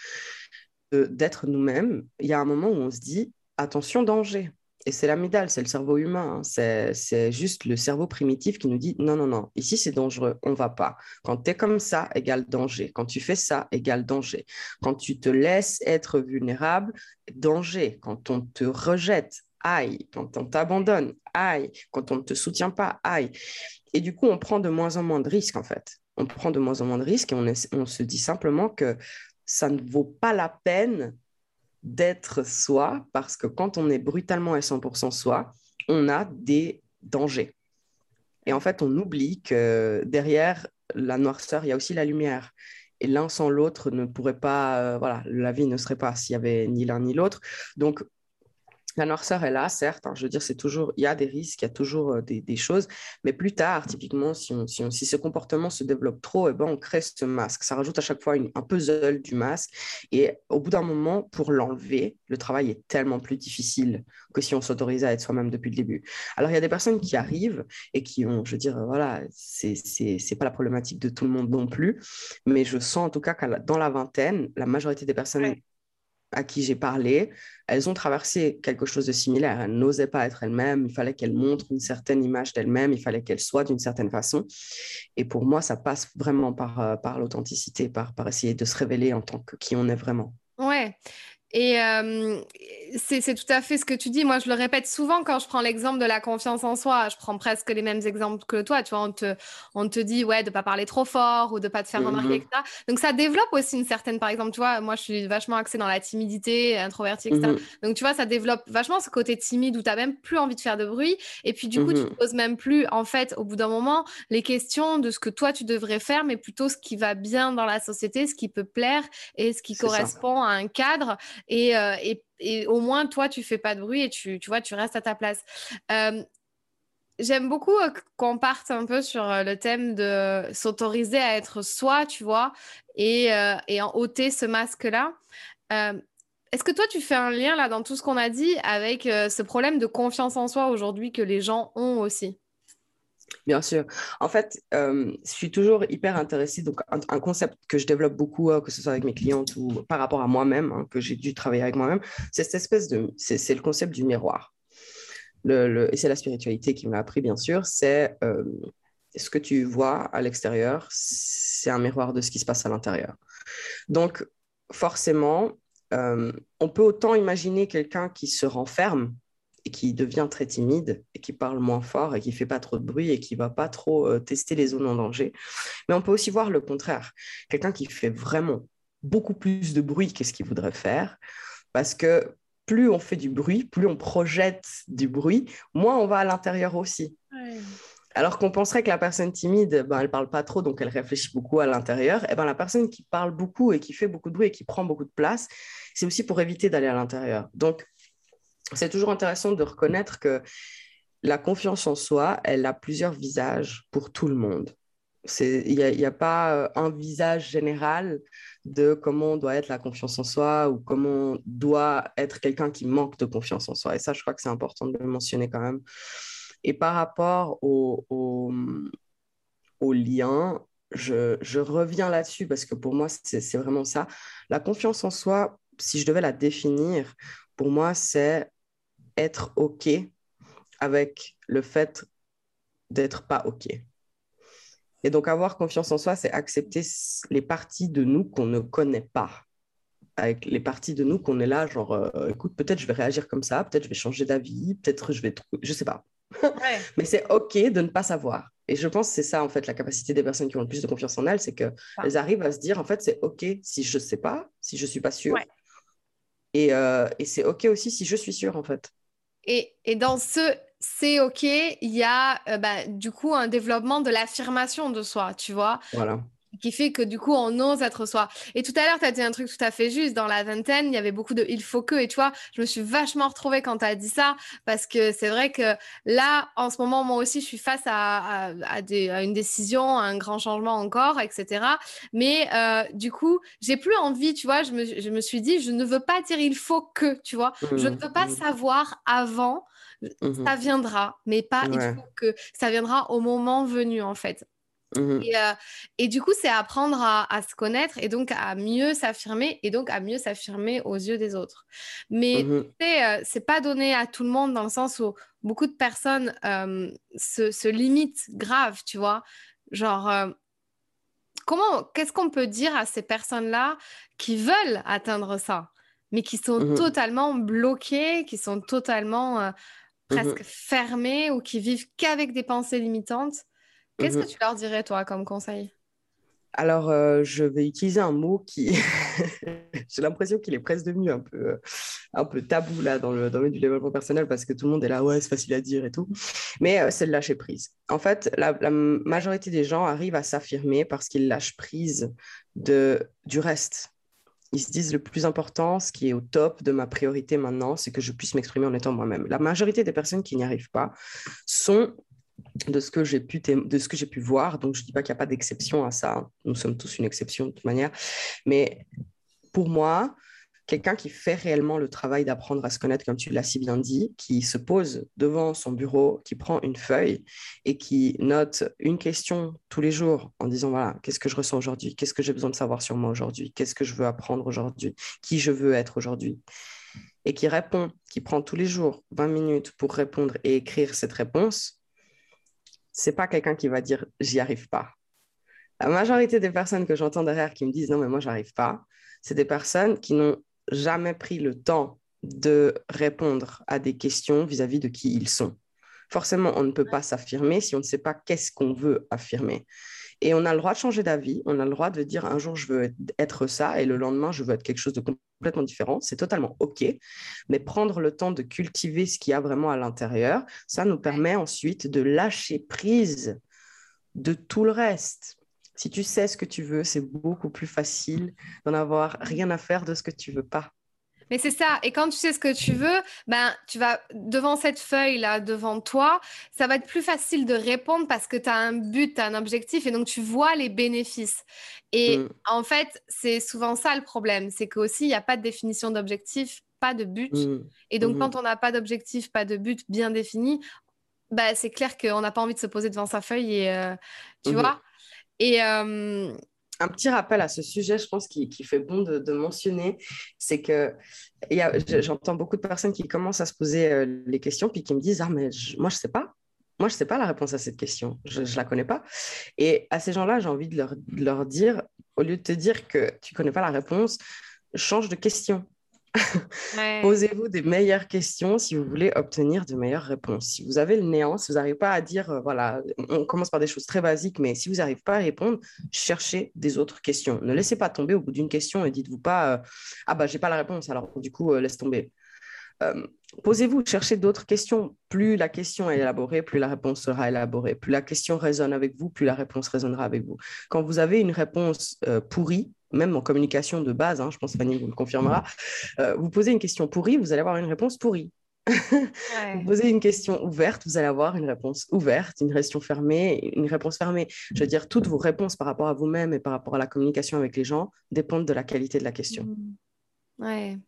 B: d'être nous-mêmes, il y a un moment où on se dit attention, danger. Et c'est l'amidale, c'est le cerveau humain. Hein. C'est juste le cerveau primitif qui nous dit non, non, non, ici c'est dangereux, on va pas. Quand tu es comme ça, égale danger. Quand tu fais ça, égale danger. Quand tu te laisses être vulnérable, danger. Quand on te rejette, aïe. Quand on t'abandonne, aïe. Quand on ne te soutient pas, aïe. Et du coup, on prend de moins en moins de risques en fait. On prend de moins en moins de risques et on, on se dit simplement que ça ne vaut pas la peine d'être soi, parce que quand on est brutalement à 100% soi, on a des dangers. Et en fait, on oublie que derrière la noirceur, il y a aussi la lumière. Et l'un sans l'autre ne pourrait pas, euh, voilà, la vie ne serait pas s'il y avait ni l'un ni l'autre. Donc, la noirceur est là, certes. Hein, je veux dire, c'est toujours, il y a des risques, il y a toujours euh, des, choses. Mais plus tard, typiquement, si, si, ce comportement se développe trop, eh ben, on crée ce masque. Ça rajoute à chaque fois un puzzle du masque. Et au bout d'un moment, pour l'enlever, le travail est tellement plus difficile que si on s'autorisait à être soi-même depuis le début. Alors, il y a des personnes qui arrivent et qui ont, je veux dire, voilà, c'est n'est pas la problématique de tout le monde non plus. Mais je sens en tout cas que dans la vingtaine, la majorité des personnes à qui j'ai parlé, elles ont traversé quelque chose de similaire. Elles n'osaient pas être elles-mêmes, il fallait qu'elles montrent une certaine image d'elles-mêmes, il fallait qu'elles soient d'une certaine façon. Et pour moi, ça passe vraiment par, euh, par l'authenticité, par, par essayer de se révéler en tant que qui on est vraiment.
A: Ouais, et c'est tout à fait ce que tu dis. Moi, je le répète souvent quand je prends l'exemple de la confiance en soi. Je prends presque les mêmes exemples que toi. Tu vois, on te, on te dit ouais, de pas parler trop fort ou de pas te faire remarquer, mmh etc. Donc, ça développe aussi une certaine, par exemple, tu vois, moi, je suis vachement axée dans la timidité, introvertie, etc. Mmh Donc, tu vois, ça développe vachement ce côté timide où tu n'as même plus envie de faire de bruit. Et puis, du coup, tu ne mmh poses même plus, en fait, au bout d'un moment, les questions de ce que toi, tu devrais faire, mais plutôt ce qui va bien dans la société, ce qui peut plaire et ce qui correspond à un cadre. Euh, et, et, au moins, toi, tu fais pas de bruit et tu, tu vois, tu restes à ta place. Euh, j'aime beaucoup euh, qu'on parte un peu sur le thème de s'autoriser à être soi, tu vois, et, et en ôter ce masque-là. Est-ce que toi, tu fais un lien là dans tout ce qu'on a dit avec ce problème de confiance en soi aujourd'hui que les gens ont aussi?
B: Bien sûr. En fait, euh, je suis toujours hyper intéressée. Donc, un, concept que je développe beaucoup, euh, que ce soit avec mes clientes ou par rapport à moi-même, hein, que j'ai dû travailler avec moi-même, c'est cette espèce de. C'est le concept du miroir. Et c'est la spiritualité qui me l'a appris, bien sûr. C'est euh, ce que tu vois à l'extérieur, c'est un miroir de ce qui se passe à l'intérieur. Donc, forcément, on peut autant imaginer quelqu'un qui se renferme et qui devient très timide et qui parle moins fort et qui fait pas trop de bruit et qui va pas trop euh, tester les zones en danger. Mais on peut aussi voir le contraire. Quelqu'un qui fait vraiment beaucoup plus de bruit qu'est-ce qu'il voudrait faire? Parce que plus on fait du bruit, plus on projette du bruit, moins on va à l'intérieur aussi. Alors qu'on penserait que la personne timide, ben, elle parle pas trop, donc elle réfléchit beaucoup à l'intérieur. Et ben, la personne qui parle beaucoup et qui fait beaucoup de bruit et qui prend beaucoup de place, c'est aussi pour éviter d'aller à l'intérieur. Donc, c'est toujours intéressant de reconnaître que la confiance en soi, elle a plusieurs visages pour tout le monde. Il n'y a, pas euh, un visage général de comment doit être la confiance en soi ou comment doit être quelqu'un qui manque de confiance en soi. Et ça, je crois que c'est important de le mentionner quand même. Et par rapport au, au, lien, je, je reviens là-dessus parce que pour moi, c'est vraiment ça. La confiance en soi, si je devais la définir, pour moi, c'est être OK avec le fait d'être pas OK. Et donc, avoir confiance en soi, c'est accepter les parties de nous qu'on ne connaît pas. Avec les parties de nous qu'on est là, genre, euh, écoute, peut-être je vais réagir comme ça, peut-être je vais changer d'avis, peut-être je vais. Je sais pas. [LAUGHS] Mais c'est OK de ne pas savoir. Et je pense que c'est ça, en fait, la capacité des personnes qui ont le plus de confiance en elles, c'est qu'elles elles arrivent à se dire, en fait, c'est OK si je ne sais pas, si je ne suis pas sûre. Et, euh, et c'est OK aussi si je suis sûre, en fait.
A: Et, dans ce c'est OK, il y a euh, bah, du coup un développement de l'affirmation de soi, tu vois.
B: Voilà
A: qui fait que du coup on ose être soi. Et tout à l'heure, tu as dit un truc tout à fait juste. Dans la vingtaine, il y avait beaucoup de il faut que. Et tu vois, je me suis vachement retrouvée quand tu as dit ça parce que c'est vrai que là, en ce moment, moi aussi, je suis face à, une décision, à un grand changement encore, etc. Mais euh, du coup, j'ai plus envie, tu vois, je me, suis dit, je ne veux pas dire il faut que, tu vois. je ne veux pas mmh. savoir avant. Mmh ça viendra, mais pas il faut que. Ça viendra au moment venu, en fait. Mmh. Euh, et, du coup, c'est apprendre à, se connaître et donc à mieux s'affirmer et donc à mieux s'affirmer aux yeux des autres. Mais mmh euh, c'est pas donné à tout le monde dans le sens où beaucoup de personnes se, limitent grave, tu vois. Genre, comment, qu'est-ce qu'on peut dire à ces personnes-là qui veulent atteindre ça, mais qui sont mmh totalement bloquées, qui sont totalement euh, presque fermées ou qui vivent qu'avec des pensées limitantes? Qu'est-ce que mhm. tu leur dirais, toi, comme conseil?
B: Alors, euh, je vais utiliser un mot qui, [LAUGHS] j'ai l'impression qu'il est presque devenu un peu, euh, un peu tabou là dans le domaine du développement personnel parce que tout le monde est là, ouais, c'est facile à dire et tout. Mais euh, c'est le lâcher prise. En fait, la, la majorité des gens arrivent à s'affirmer parce qu'ils lâchent prise de, du reste. Ils se disent le plus important, ce qui est au top de ma priorité maintenant, c'est que je puisse m'exprimer en étant moi-même. La majorité des personnes qui n'y arrivent pas sont de ce que j'ai pu, de ce que j'ai pu voir. Donc, je ne dis pas qu'il n'y a pas d'exception à ça. Nous sommes tous une exception de toute manière. Mais pour moi, quelqu'un qui fait réellement le travail d'apprendre à se connaître, comme tu l'as si bien dit, qui se pose devant son bureau, qui prend une feuille et qui note une question tous les jours en disant, voilà, qu'est-ce que je ressens aujourd'hui? Qu'est-ce que j'ai besoin de savoir sur moi aujourd'hui? Qu'est-ce que je veux apprendre aujourd'hui? Qui je veux être aujourd'hui? Et qui répond, qui prend tous les jours 20 minutes pour répondre et écrire cette réponse, c'est pas quelqu'un qui va dire j'y arrive pas. La majorité des personnes que j'entends derrière qui me disent non mais moi j'arrive pas, c'est des personnes qui n'ont jamais pris le temps de répondre à des questions vis-à-vis de qui ils sont. Forcément, on ne peut pas s'affirmer si on ne sait pas qu'est-ce qu'on veut affirmer. Et on a le droit de changer d'avis, on a le droit de dire un jour je veux être ça et le lendemain je veux être quelque chose de complètement différent. C'est totalement OK. Mais prendre le temps de cultiver ce qu'il y a vraiment à l'intérieur, ça nous permet ensuite de lâcher prise de tout le reste. Si tu sais ce que tu veux, c'est beaucoup plus facile d'en avoir rien à faire de ce que tu veux pas.
A: Mais c'est ça. Et quand tu sais ce que tu veux, ben, tu vas devant cette feuille-là, devant toi, ça va être plus facile de répondre parce que tu as un but, tu as un objectif et donc tu vois les bénéfices. Et mm. en fait, c'est souvent ça le problème. C'est qu'aussi, il n'y a pas de définition d'objectif, pas de but. Mm. Et donc, mm-hmm. quand on n'a pas d'objectif, pas de but bien défini, bah, c'est clair qu'on n'a pas envie de se poser devant sa feuille et euh, tu
B: Mhm.
A: vois. Et euh,
B: Un petit rappel à ce sujet, je pense, qui, fait bon de, mentionner, c'est que j'entends beaucoup de personnes qui commencent à se poser euh, les questions, puis qui me disent, ah, mais moi, je sais pas. Moi, je sais pas la réponse à cette question. Je ne la connais pas. Et à ces gens-là, j'ai envie de leur, de leur dire, au lieu de te dire que tu connais pas la réponse, change de question. Posez-vous des meilleures questions si vous voulez obtenir de meilleures réponses. Si vous avez le néant, si vous n'arrivez pas à dire, euh, voilà, on commence par des choses très basiques, mais si vous n'arrivez pas à répondre, cherchez des autres questions. Ne laissez pas tomber au bout d'une question et dites-vous pas, euh, ah bah j'ai pas la réponse, alors du coup, euh, laisse tomber. Posez-vous, cherchez d'autres questions. Plus la question est élaborée, plus la réponse sera élaborée. Plus la question résonne avec vous, plus la réponse résonnera avec vous. Quand vous avez une réponse pourrie, même en communication de base, hein, je pense Fanny vous le confirmera, euh, vous posez une question pourrie, vous allez avoir une réponse pourrie. [LAUGHS]
A: Ouais.
B: Vous posez une question ouverte, vous allez avoir une réponse ouverte, une question fermée, une réponse fermée. Je veux dire, toutes vos réponses par rapport à vous-même et par rapport à la communication avec les gens dépendent de la qualité de la question.
A: Mm. Ouais.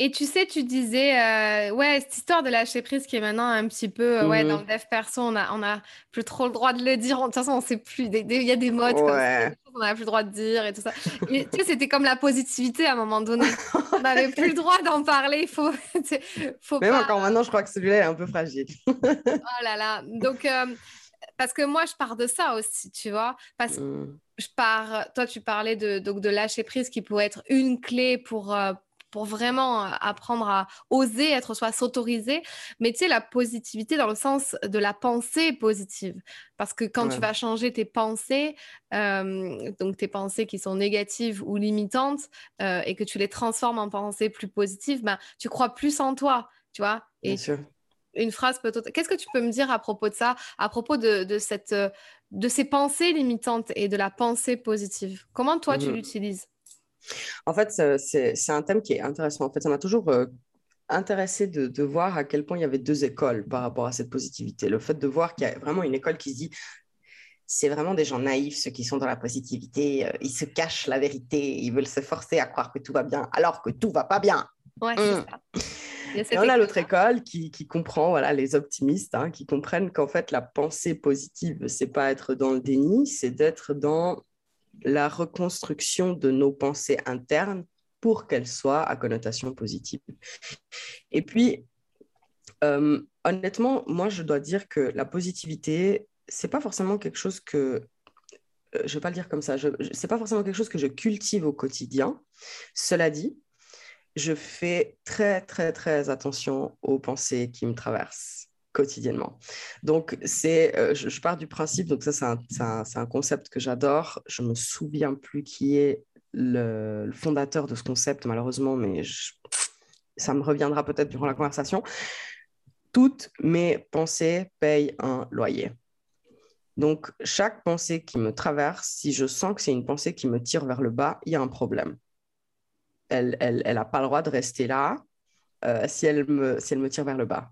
A: Et tu sais, tu disais, euh, ouais, cette histoire de lâcher prise qui est maintenant un petit peu, euh, ouais,
B: Mhm.
A: dans le dev perso, on a, on a plus trop le droit de le dire. De toute façon, on sait plus. Il y a des modes
B: Ouais.
A: qu'on n'a plus le droit de dire et tout ça. Et, tu sais, c'était comme la positivité à un moment donné. On n'avait plus le droit d'en parler. Il faut, [LAUGHS] faut
B: Même
A: pas.
B: encore maintenant, je crois que celui-là est un peu fragile. [LAUGHS]
A: Oh là là. Donc, euh, parce que moi, je pars de ça aussi, tu vois. Parce
B: Mm.
A: je pars, toi, tu parlais de, donc de lâcher prise qui pourrait être une clé pour, pour vraiment euh, apprendre à oser être soi, s'autoriser. Mais tu sais, la positivité dans le sens de la pensée positive. Parce que quand tu vas changer tes pensées, euh, donc tes pensées qui sont négatives ou limitantes, euh, et que tu les transformes en pensées plus positives, ben, tu crois plus en toi, tu vois?
B: Bien
A: Et
B: sûr.
A: une phrase peut être... Qu'est-ce que tu peux me dire à propos de ça, à propos de, de cette, de ces pensées limitantes et de la pensée positive Comment toi, tu
B: Mhm.
A: l'utilises?
B: En fait, c'est- un thème qui est intéressant. En fait, ça m'a toujours euh, intéressé de, de voir à quel point il y avait deux écoles par rapport à cette positivité. Le fait de voir qu'il y a vraiment une école qui se dit c'est vraiment des gens naïfs, ceux qui sont dans la positivité, euh, ils se cachent la vérité, ils veulent se forcer à croire que tout va bien, alors que tout va pas bien.
A: Ouais, c'est
B: Mm.
A: ça.
B: Et on a
A: école.
B: l'autre école qui, qui comprend, voilà, les optimistes, hein, qui comprennent qu'en fait, la pensée positive, c'est pas être dans le déni, c'est d'être dans la reconstruction de nos pensées internes pour qu'elles soient à connotation positive. Et puis, euh, honnêtement, moi, je dois dire que la positivité, c'est pas forcément quelque chose que, euh, je vais pas le dire comme ça, je- c'est pas forcément quelque chose que je cultive au quotidien. Cela dit, je fais très, très, très attention aux pensées qui me traversent quotidiennement. Donc, c'est, euh, je, pars du principe, donc ça, c'est un, concept que j'adore. Je me souviens plus qui est le, fondateur de ce concept, malheureusement, mais ça me reviendra peut-être durant la conversation. Toutes mes pensées payent un loyer. Donc, chaque pensée qui me traverse, si je sens que c'est une pensée qui me tire vers le bas, il y a un problème elle n'a elle, elle pas le droit de rester là euh, si, elle me, si elle me tire vers le bas.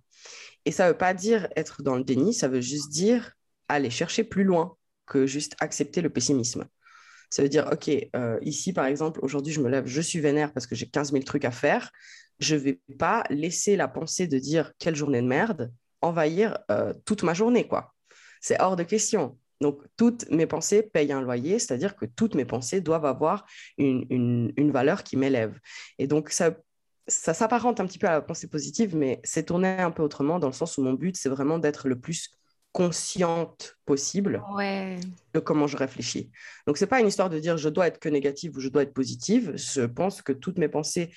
B: Et ça ne veut pas dire être dans le déni, ça veut juste dire aller chercher plus loin que juste accepter le pessimisme. Ça veut dire, OK, euh, ici, par exemple, aujourd'hui, je me lève, je suis vénère parce que j'ai 15 000 trucs à faire. Je ne vais pas laisser la pensée de dire quelle journée de merde envahir euh, toute ma journée, quoi. C'est hors de question. Donc, toutes mes pensées payent un loyer, c'est-à-dire que toutes mes pensées doivent avoir une, une, une valeur qui m'élève. Et donc, ça, ça s'apparente un petit peu à la pensée positive, mais c'est tourné un peu autrement, dans le sens où mon but, c'est vraiment d'être le plus consciente possible
A: Ouais.
B: de comment je réfléchis. Donc, c'est pas une histoire de dire je dois être que négative ou je dois être positive. Je pense que toutes mes pensées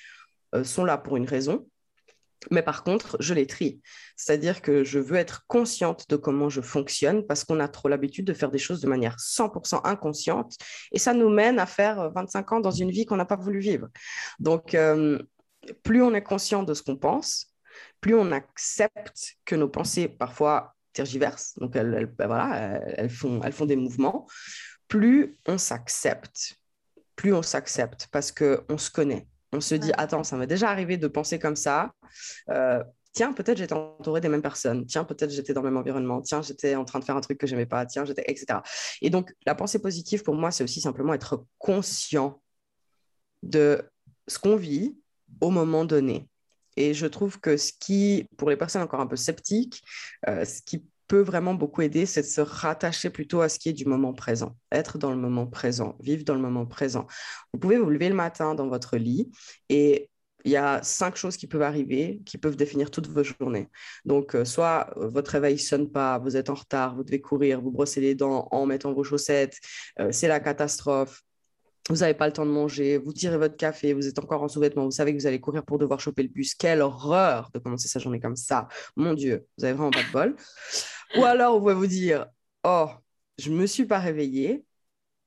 B: euh, sont là pour une raison. Mais par contre, je les trie. C'est-à-dire que je veux être consciente de comment je fonctionne parce qu'on a trop l'habitude de faire des choses de manière 100% inconsciente et ça nous mène à faire 25 ans dans une vie qu'on n'a pas voulu vivre. Donc, euh, plus on est conscient de ce qu'on pense, plus on accepte que nos pensées parfois tergiversent, donc elles, elles, ben voilà, elles, font, elles font des mouvements, plus on s'accepte, plus on s'accepte parce qu'on se connaît. On se dit,
A: Ouais.
B: attends, ça m'est déjà arrivé de penser comme ça. Euh, tiens, peut-être j'étais entourée des mêmes personnes. Tiens, peut-être j'étais dans le même environnement. Tiens, j'étais en train de faire un truc que j'aimais pas. Tiens, j'étais, etc. Et donc, la pensée positive, pour moi, c'est aussi simplement être conscient de ce qu'on vit au moment donné. Et je trouve que ce qui, pour les personnes encore un peu sceptiques, euh, ce qui peut vraiment beaucoup aider, c'est de se rattacher plutôt à ce qui est du moment présent, être dans le moment présent, vivre dans le moment présent. Vous pouvez vous lever le matin dans votre lit et il y a cinq choses qui peuvent arriver, qui peuvent définir toutes vos journées. Donc, euh, soit euh, votre réveil ne sonne pas, vous êtes en retard, vous devez courir, vous brossez les dents en mettant vos chaussettes, c'est la catastrophe, vous n'avez pas le temps de manger, vous tirez votre café, vous êtes encore en sous-vêtements, vous savez que vous allez courir pour devoir choper le bus. Quelle horreur de commencer sa journée comme ça. Mon Dieu, vous avez vraiment pas de bol. Ou alors, vous pouvez vous dire, oh, je ne me suis pas réveillée,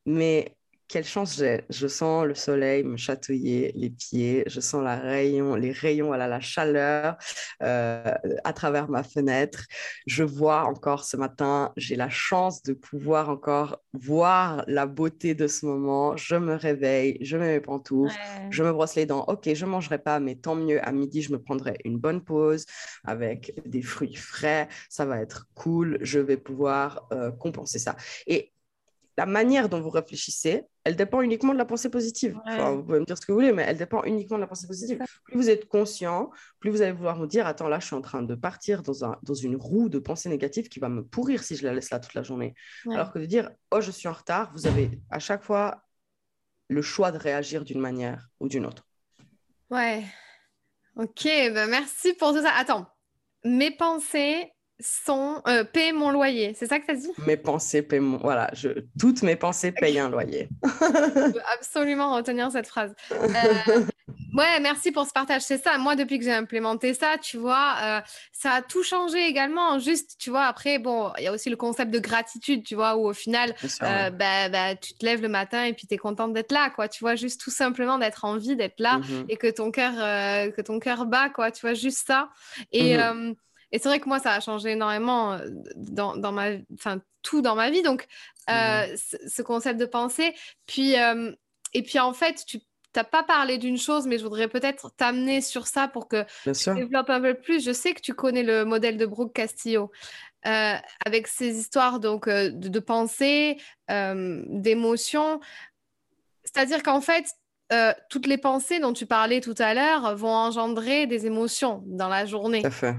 B: mais quelle chance j'ai. Je sens le soleil me chatouiller les pieds, je sens la rayon, les rayons, à la chaleur euh, à travers ma fenêtre. Je vois encore ce matin, j'ai la chance de pouvoir encore voir la beauté de ce moment. Je me réveille, je mets mes pantoufles, je me brosse les dents. Ok, je ne mangerai pas, mais tant mieux. À midi, je me prendrai une bonne pause avec des fruits frais. Ça va être cool. Je vais pouvoir euh, compenser ça. Et la manière dont vous réfléchissez, elle dépend uniquement de la pensée positive. vous pouvez me dire ce que vous voulez, mais elle dépend uniquement de la pensée positive. Plus vous êtes conscient, plus vous allez vouloir vous dire, attends, là, je suis en train de partir dans, un, dans une roue de pensée négative qui va me pourrir si je la laisse là toute la journée. Alors que de dire, oh, je suis en retard, vous avez à chaque fois le choix de réagir d'une manière ou d'une autre.
A: Ouais. Ok, ben merci pour tout ça. Attends, mes pensées, sont euh, mon loyer. C'est ça que tu as dit?
B: Mes pensées paient mon. Voilà, je... toutes mes pensées payent un loyer.
A: je veux absolument retenir cette phrase. Euh, ouais, merci pour ce partage. C'est ça. Moi, depuis que j'ai implémenté ça, tu vois, euh, ça a tout changé également. Juste, tu vois, après, bon, il y a aussi le concept de gratitude, tu vois, où au final, euh, bah, bah, tu te lèves le matin et puis tu es contente d'être là, quoi. Tu vois, juste tout simplement d'être en vie, d'être là mmh et que ton cœur que ton cœur bat, quoi. Tu vois, juste ça. Et. Mmh et c'est vrai que moi, ça a changé énormément euh, dans, dans ma, enfin, tout dans ma vie. Donc, euh, ce concept de pensée. Puis, euh, et puis, en fait, tu n'as pas parlé d'une chose, mais je voudrais peut-être t'amener sur ça pour que tu développes un peu plus. Je sais que tu connais le modèle de Brooke Castillo. avec ses histoires donc de, de pensée, d'émotion. C'est-à-dire qu'en fait, euh, toutes les pensées dont tu parlais tout à l'heure vont engendrer des émotions dans la journée. Tout fait.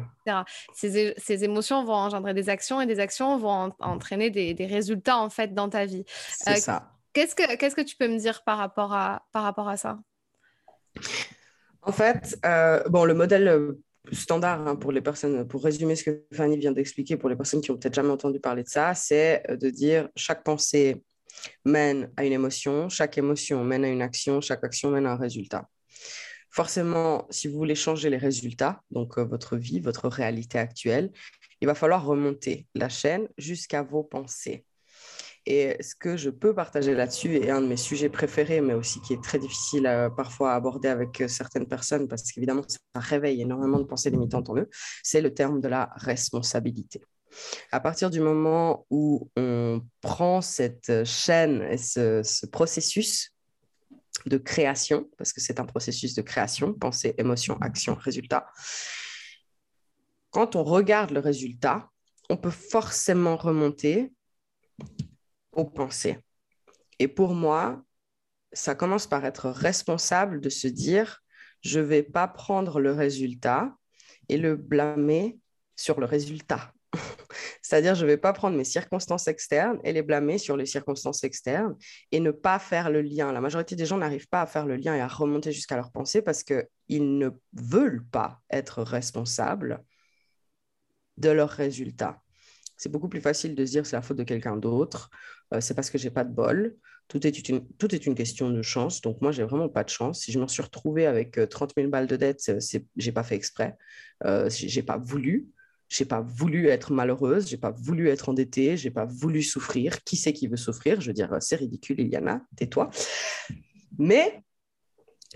A: Ces, émotions vont engendrer des actions et des actions vont entraîner des, résultats en fait dans ta vie.
B: C'est euh, ça.
A: Qu'est-ce que, qu'est-ce que tu peux me dire par rapport à, par rapport à ça?
B: En fait, euh, bon, le modèle standard hein, pour les personnes, pour résumer ce que Fanny vient d'expliquer, pour les personnes qui ont peut-être jamais entendu parler de ça, c'est de dire chaque pensée mène à une émotion, chaque émotion mène à une action, chaque action mène à un résultat. Forcément, si vous voulez changer les résultats, donc euh, votre vie, votre réalité actuelle, il va falloir remonter la chaîne jusqu'à vos pensées. Et ce que je peux partager là-dessus est un de mes sujets préférés, mais aussi qui est très difficile euh, parfois à aborder avec euh, certaines personnes, parce qu'évidemment, ça réveille énormément de pensées limitantes en eux, c'est le terme de la responsabilité. À partir du moment où on prend cette chaîne et ce, processus de création, parce que c'est un processus de création, pensée, émotion, action, résultat, quand on regarde le résultat, on peut forcément remonter aux pensées. Et pour moi, ça commence par être responsable de se dire, je ne vais pas prendre le résultat et le blâmer sur le résultat. C'est-à-dire, je ne vais pas prendre mes circonstances externes et les blâmer sur les circonstances externes et ne pas faire le lien. La majorité des gens n'arrivent pas à faire le lien et à remonter jusqu'à leur pensée parce qu'ils ne veulent pas être responsables de leurs résultats. C'est beaucoup plus facile de se dire c'est la faute de quelqu'un d'autre, euh, c'est parce que j'ai pas de bol. Tout est, une, question de chance. Donc, moi, j'ai vraiment pas de chance. Si je m'en suis retrouvée avec 30 euh, 000 balles de dette, j'ai pas fait exprès. Euh, j'ai pas voulu. J'ai pas voulu être malheureuse, j'ai pas voulu être endettée, j'ai pas voulu souffrir. Qui c'est qui veut souffrir? Je veux dire, c'est ridicule, Iliana, tais-toi. Mais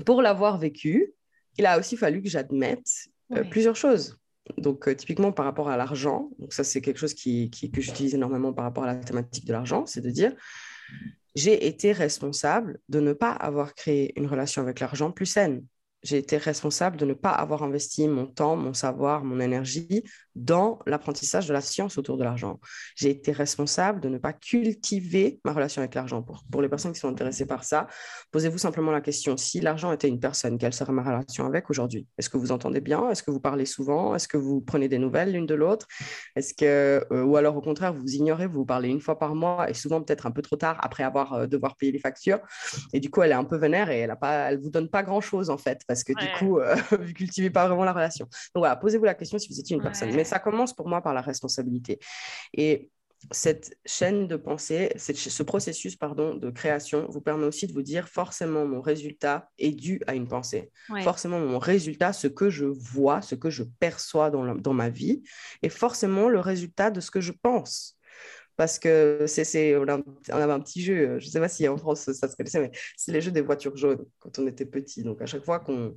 B: pour l'avoir vécu, il a aussi fallu que j'admette euh, plusieurs choses. Donc, euh, typiquement par rapport à l'argent, donc ça, c'est quelque chose qui, que j'utilise énormément par rapport à la thématique de l'argent, c'est de dire j'ai été responsable de ne pas avoir créé une relation avec l'argent plus saine j'ai été responsable de ne pas avoir investi mon temps, mon savoir, mon énergie dans l'apprentissage de la science autour de l'argent. J'ai été responsable de ne pas cultiver ma relation avec l'argent. Pour, pour les personnes qui sont intéressées par ça, posez-vous simplement la question, si l'argent était une personne, quelle serait ma relation avec aujourd'hui? Est-ce que vous entendez bien? Est-ce que vous parlez souvent? Est-ce que vous prenez des nouvelles l'une de l'autre? Est-ce que, euh, Ou alors au contraire, vous ignorez, vous parlez une fois par mois et souvent peut-être un peu trop tard après avoir euh, devoir payer les factures. Et du coup, elle est un peu vénère et elle ne vous donne pas grand-chose en fait, parce que du coup, euh, [LAUGHS] vous ne cultivez pas vraiment la relation. Donc voilà, posez-vous la question si vous étiez une personne. Mais ça commence pour moi par la responsabilité. Et cette chaîne de pensée, ce processus pardon, de création vous permet aussi de vous dire forcément mon résultat est dû à une pensée. Forcément mon résultat, ce que je vois, ce que je perçois dans, dans ma vie, est forcément le résultat de ce que je pense parce que c'est, on, on, avait un petit jeu, je ne sais pas si en France ça se connaissait, mais c'est les jeux des voitures jaunes quand on était petit. Donc à chaque fois qu'on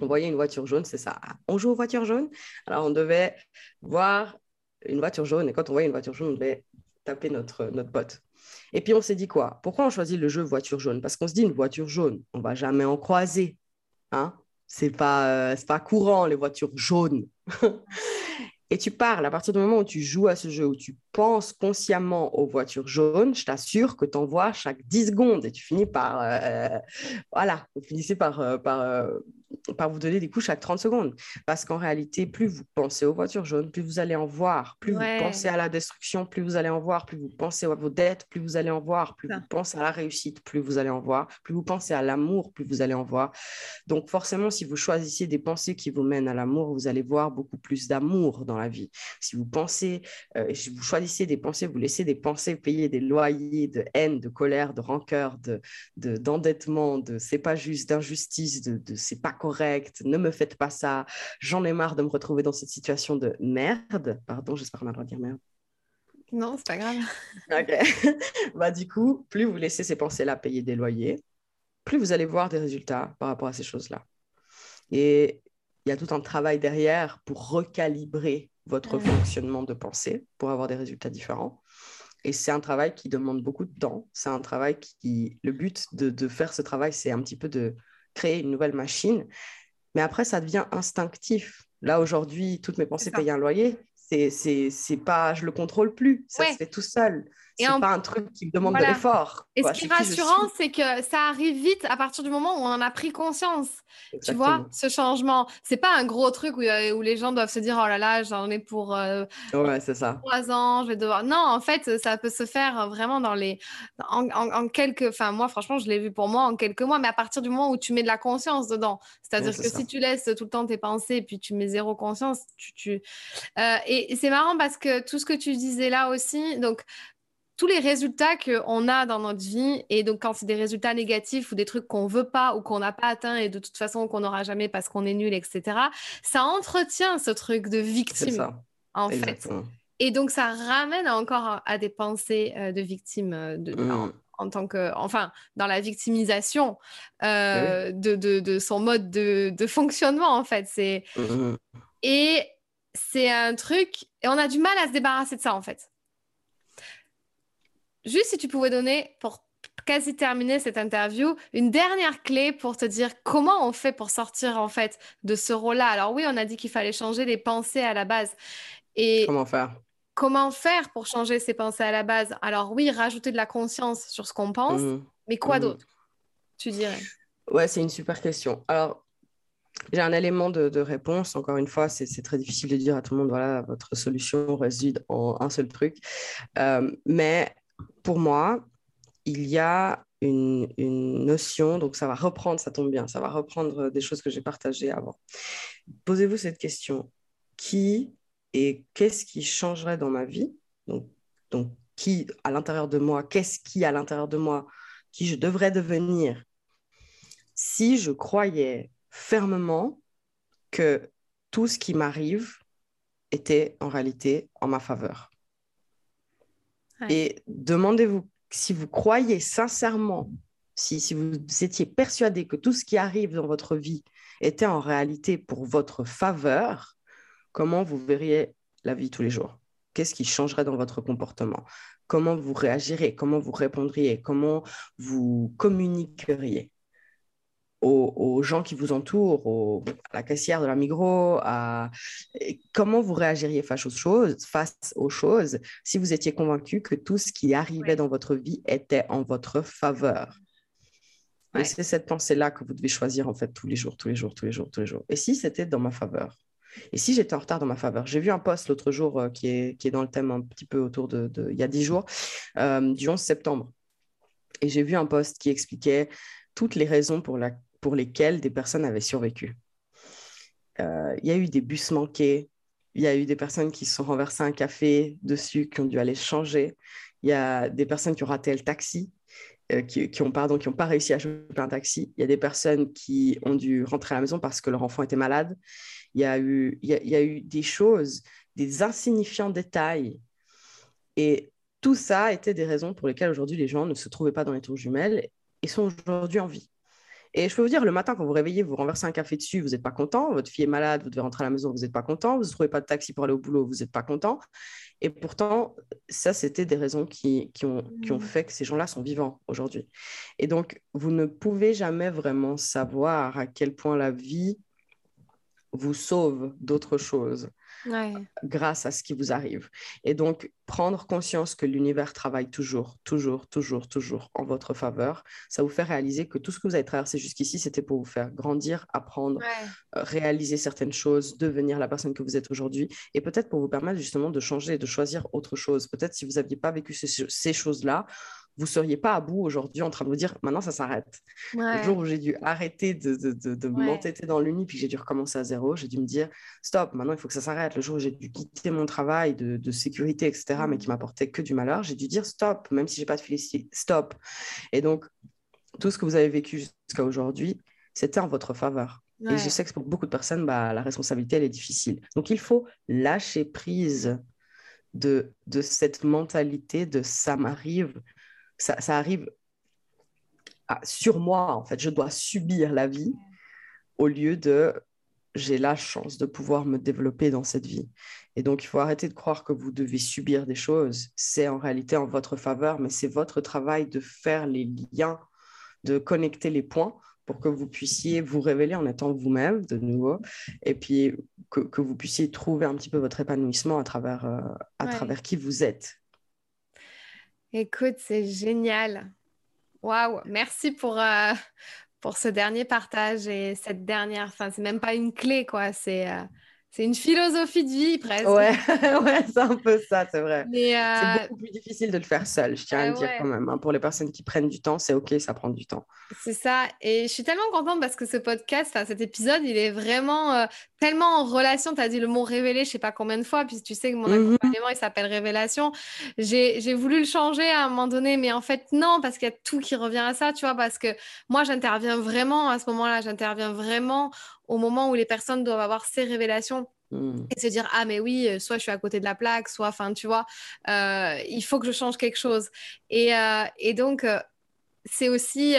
B: on voyait une voiture jaune, c'est ça. On joue aux voitures jaunes. Alors, on devait voir une voiture jaune. Et quand on voyait une voiture jaune, on devait taper notre, notre pote. Et puis, on s'est dit quoi? Pourquoi on choisit le jeu voiture jaune? Parce qu'on se dit une voiture jaune, on va jamais en croiser. Hein c'est pas, euh, pas courant, les voitures jaunes. [LAUGHS] et tu parles, à partir du moment où tu joues à ce jeu, où tu penses consciemment aux voitures jaunes, je t'assure que tu en vois chaque 10 secondes et tu finis par... Euh, voilà, vous finissez par, euh, par, par vous donner des coups chaque 30 secondes. Parce qu'en réalité, plus vous pensez aux voitures jaunes, plus vous allez en voir. Plus vous pensez à la destruction, plus vous allez en voir. Plus vous pensez à vos dettes, plus vous allez en voir. Plus vous pensez à la réussite, plus vous allez en voir. Plus vous pensez à l'amour, plus vous allez en voir. Donc forcément, si vous choisissez des pensées qui vous mènent à l'amour, vous allez voir beaucoup plus d'amour dans la vie. Si vous pensez, euh, si vous choisissez des pensées, vous laissez des pensées payer des loyers de haine, de colère, de rancœur, de, d'endettement, de, c'est pas juste, d'injustice, de, de c'est pas correct, ne me faites pas ça, j'en ai marre de me retrouver dans cette situation de merde. Pardon, j'espère qu'on a le droit de dire merde.
A: Non, c'est pas grave. [LAUGHS]
B: ok. [LAUGHS] bah, du coup, plus vous laissez ces pensées-là payer des loyers, plus vous allez voir des résultats par rapport à ces choses-là. Et il y a tout un travail derrière pour recalibrer votre fonctionnement de pensée pour avoir des résultats différents. Et c'est un travail qui demande beaucoup de temps. C'est un travail qui... Le but de, de faire ce travail, c'est un petit peu de créer une nouvelle machine. Mais après, ça devient instinctif. Là, aujourd'hui, toutes mes pensées payent un loyer. C'est pas, je le contrôle plus. Ça se fait tout seul. C'est n'est pas un truc qui me demande de l'effort.
A: Et ce qui est rassurant, c'est que ça arrive vite à partir du moment où on en a pris conscience. Tu vois, ce changement. C'est pas un gros truc où, euh, où, les gens doivent se dire oh là là, j'en ai pour euh,
B: ouais, c'est ça.
A: trois ans, je vais devoir. Non, en fait, ça peut se faire vraiment dans les. En, en, quelques. Enfin, moi, franchement, je l'ai vu pour moi en quelques mois, mais à partir du moment où tu mets de la conscience dedans. C'est-à-dire que si tu laisses tout le temps tes pensées et puis tu mets zéro conscience, tu. tu... Euh, et c'est marrant parce que tout ce que tu disais là aussi, donc tous les résultats qu'on a dans notre vie, et donc quand c'est des résultats négatifs ou des trucs qu'on veut pas ou qu'on n'a pas atteint et de toute façon qu'on n'aura jamais parce qu'on est nul, etc., ça entretient ce truc de victime, en fait. Et donc ça ramène encore à des pensées euh, de victime euh, de, mmh. en, tant que, enfin, dans la victimisation euh, de, de, son mode de, fonctionnement, en fait. C'est mmh. et c'est un truc et on a du mal à se débarrasser de ça, en fait. Juste si tu pouvais donner, pour quasi terminer cette interview, une dernière clé pour te dire comment on fait pour sortir en fait de ce rôle-là. Alors oui, on a dit qu'il fallait changer les pensées à la base. Et
B: comment faire?
A: Comment faire pour changer ces pensées à la base? Alors oui, rajouter de la conscience sur ce qu'on pense, mmh. mais quoi mmh. d'autre Tu dirais?
B: Ouais, c'est une super question. Alors, j'ai un élément de, réponse. Encore une fois, c'est très difficile de dire à tout le monde, voilà, votre solution réside en un seul truc. Euh, mais pour moi, il y a une, notion, donc ça va reprendre, ça tombe bien, ça va reprendre des choses que j'ai partagées avant. Posez-vous cette question. Qui et qu'est-ce qui changerait dans ma vie? Donc, donc, qui à l'intérieur de moi, qu'est-ce qui à l'intérieur de moi, qui je devrais devenir? Si je croyais fermement que tout ce qui m'arrive était en réalité en ma faveur. Et demandez-vous si vous croyez sincèrement, si, si vous étiez persuadé que tout ce qui arrive dans votre vie était en réalité pour votre faveur, comment vous verriez la vie tous les jours? Qu'est-ce qui changerait dans votre comportement? Comment vous réagiriez? Comment vous répondriez? Comment vous communiqueriez? Aux, gens qui vous entourent, à la caissière de la Migros, à comment vous réagiriez face aux choses, face aux choses si vous étiez convaincu que tout ce qui arrivait dans votre vie était en votre faveur? Et c'est cette pensée-là que vous devez choisir en fait tous les jours, tous les jours, tous les jours, tous les jours. Et si c'était dans ma faveur? Et si j'étais en retard dans ma faveur? J'ai vu un post l'autre jour euh, qui, est, qui est dans le thème un petit peu autour de, il y a dix jours, euh, du 11 septembre. Et j'ai vu un post qui expliquait toutes les raisons pour, la, pour lesquelles des personnes avaient survécu. Euh, il y a eu des bus manqués, il y a eu des personnes qui se sont renversées un café dessus, qui ont dû aller changer. Il y a des personnes qui ont raté le taxi, euh, qui, qui, ont, pardon, qui ont pas réussi à choper un taxi. Il y a des personnes qui ont dû rentrer à la maison parce que leur enfant était malade. Il y y il y a eu des choses, des insignifiants détails. Et tout ça était des raisons pour lesquelles aujourd'hui les gens ne se trouvaient pas dans les tours jumelles et sont aujourd'hui en vie. Et je peux vous dire, le matin, quand vous réveillez, vous renversez un café dessus, vous n'êtes pas content. Votre fille est malade, vous devez rentrer à la maison, vous n'êtes pas content. Vous ne trouvez pas de taxi pour aller au boulot, vous n'êtes pas content. Et pourtant, ça, c'était des raisons qui, qui, ont, qui ont mmh. fait que ces gens-là sont vivants aujourd'hui. Et donc, vous ne pouvez jamais vraiment savoir à quel point la vie vous sauve d'autres choses grâce à ce qui vous arrive. Et donc, prendre conscience que l'univers travaille toujours, toujours, toujours, toujours en votre faveur, ça vous fait réaliser que tout ce que vous avez traversé jusqu'ici, c'était pour vous faire grandir, apprendre, euh, réaliser certaines choses, devenir la personne que vous êtes aujourd'hui, et peut-être pour vous permettre justement de changer, de choisir autre chose. Peut-être si vous n'aviez pas vécu ces choses-là, vous seriez pas à bout aujourd'hui en train de vous dire maintenant ça s'arrête. Le jour où j'ai dû arrêter de, de, de, m'entêter dans l'uni puis j'ai dû recommencer à zéro, j'ai dû me dire stop, maintenant il faut que ça s'arrête. Le jour où j'ai dû quitter mon travail de, sécurité, etc., mais qui mmh. m'apportait que du malheur, j'ai dû dire stop, même si j'ai pas de félicité, stop. Et donc, tout ce que vous avez vécu jusqu'à aujourd'hui, c'était en votre faveur. Et je sais que pour beaucoup de personnes, bah, la responsabilité, elle est difficile. Donc, il faut lâcher prise de, de cette mentalité de ça m'arrive, ça, arrive sur moi, en fait. Je dois subir la vie au lieu de j'ai la chance de pouvoir me développer dans cette vie. Et donc, il faut arrêter de croire que vous devez subir des choses. C'est en réalité en votre faveur, mais c'est votre travail de faire les liens, de connecter les points pour que vous puissiez vous révéler en étant vous-même de nouveau, et puis que, vous puissiez trouver un petit peu votre épanouissement à travers, euh, à travers qui vous êtes.
A: Écoute, c'est génial. Waouh, merci pour, euh, pour ce dernier partage et cette dernière. Enfin, c'est même pas une clé, quoi. C'est. Euh, c'est une philosophie de vie presque.
B: Ouais, [LAUGHS] ouais c'est un peu ça, c'est vrai. C'est euh, beaucoup plus difficile de le faire seul, je tiens à le dire quand même. Hein. Pour les personnes qui prennent du temps, c'est OK, ça prend du temps.
A: C'est ça. Et je suis tellement contente parce que ce podcast, cet épisode, il est vraiment euh, tellement en relation. Tu as dit le mot révélé, je sais pas combien de fois, puis tu sais que mon mmh accompagnement, il s'appelle révélation. J'ai voulu le changer à un moment donné, mais en fait, non, parce qu'il y a tout qui revient à ça, tu vois, parce que moi, j'interviens vraiment à ce moment-là, j'interviens vraiment au moment où les personnes doivent avoir ces révélations hmm. et se dire ah mais oui euh, soit je suis à côté de la plaque soit enfin tu vois euh, il faut que je change quelque chose. Et, euh, et donc c'est aussi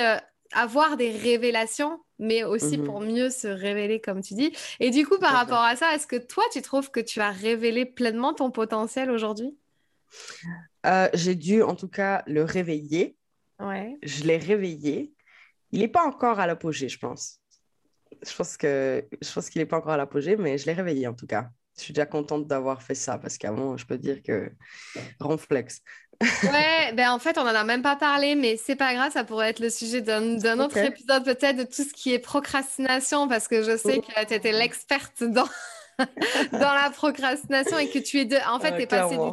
A: avoir des révélations mais aussi pour mhm. mieux se révéler comme tu dis. Et du coup par rapport à ça est-ce que toi tu trouves que tu as révélé pleinement ton potentiel aujourd'hui?
B: J'ai dû en tout cas le réveiller. Ouais. je l'ai réveillé. Il n'est pas encore à l'apogée je pense je pense que je pense qu'il n'est pas encore à l'apogée, mais je l'ai réveillé en tout cas. Je suis déjà contente d'avoir fait ça parce qu'avant, je peux dire que ronflex. [LAUGHS]
A: ouais, ben en fait, on n'en a même pas parlé, mais c'est pas grave, ça pourrait être le sujet d'un autre épisode peut-être de tout ce qui est procrastination parce que je sais que tu étais l'experte dans, [LAUGHS] dans la procrastination et que tu es de... En fait, tu es passé du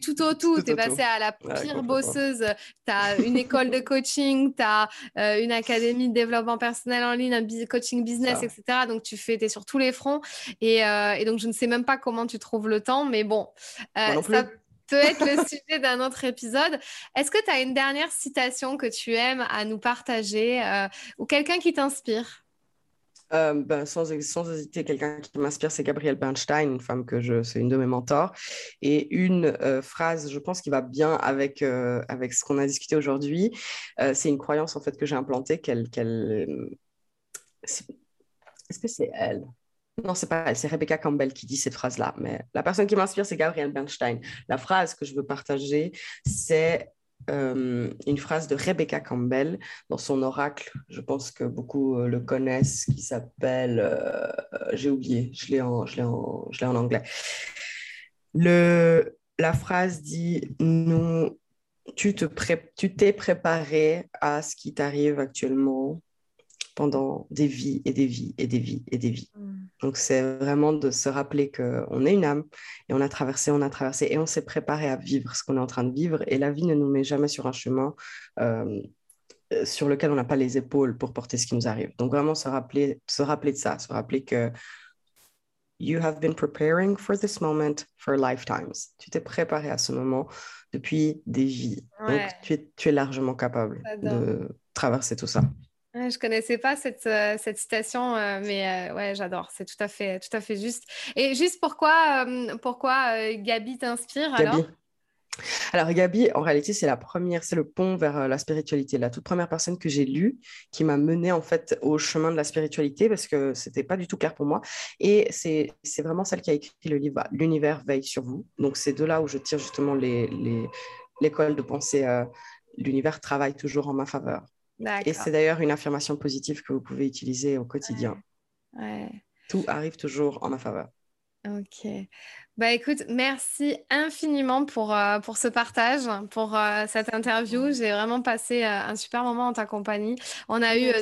A: tout au tout. Tu es passé à la pire bosseuse. Tu as une école de coaching, tu as euh, une académie de développement personnel en ligne, un coaching business, etc. Donc, tu fais, es sur tous les fronts. Euh, et, donc, je ne sais même pas comment tu trouves le temps, mais bon, euh, ça peut être le [LAUGHS] sujet d'un autre épisode. Est-ce que tu as une dernière citation que tu aimes à nous partager ou quelqu'un qui t'inspire?
B: Euh, ben, sans, hésiter, quelqu'un qui m'inspire, c'est Gabrielle Bernstein, une femme que je, c'est une de mes mentors. Et une euh, phrase, je pense, qui va bien avec, euh, avec ce qu'on a discuté aujourd'hui, c'est une croyance en fait que j'ai implantée qu'elle. Est-ce que c'est elle? Non, c'est pas elle, c'est Rebecca Campbell qui dit cette phrase-là. Mais la personne qui m'inspire, c'est Gabrielle Bernstein. La phrase que je veux partager, c'est une phrase de Rebecca Campbell dans son oracle. Je pense que beaucoup le connaissent, qui s'appelle, j'ai oublié, je l'ai en, en, en anglais. Le, la phrase dit nous, tu te tu t'es préparé à ce qui t'arrive actuellement pendant des vies et des vies et des vies et des vies. Mm. Donc c'est vraiment de se rappeler qu'on est une âme et on a traversé, on a traversé et on s'est préparé à vivre ce qu'on est en train de vivre et la vie ne nous met jamais sur un chemin euh, sur lequel on n'a pas les épaules pour porter ce qui nous arrive. Donc vraiment se rappeler, se rappeler de ça, se rappeler que You have been preparing for this moment for lifetimes. Tu t'es préparé à ce moment depuis des vies. Donc, tu es, tu es, largement capable de traverser tout ça.
A: Je je connaissais pas cette, euh, cette citation, euh, mais euh, ouais, j'adore. C'est tout à fait, tout à fait juste. Et juste pourquoi, pourquoi Gabi t'inspire alors?
B: Alors, Gabi, en réalité, c'est la première, c'est le pont vers la spiritualité. La toute première personne que j'ai lue qui m'a menée en fait au chemin de la spiritualité parce que c'était pas du tout clair pour moi. Et c'est vraiment celle qui a écrit le livre L'univers veille sur vous. Donc, c'est de là où je tire justement l'école les, de pensée. L'univers travaille toujours en ma faveur. Et c'est d'ailleurs une affirmation positive que vous pouvez utiliser au quotidien. Tout arrive toujours en ma faveur.
A: Ok. Bah écoute, merci infiniment pour, euh, pour ce partage, pour euh, cette interview. J'ai vraiment passé euh, un super moment en ta compagnie. On a eu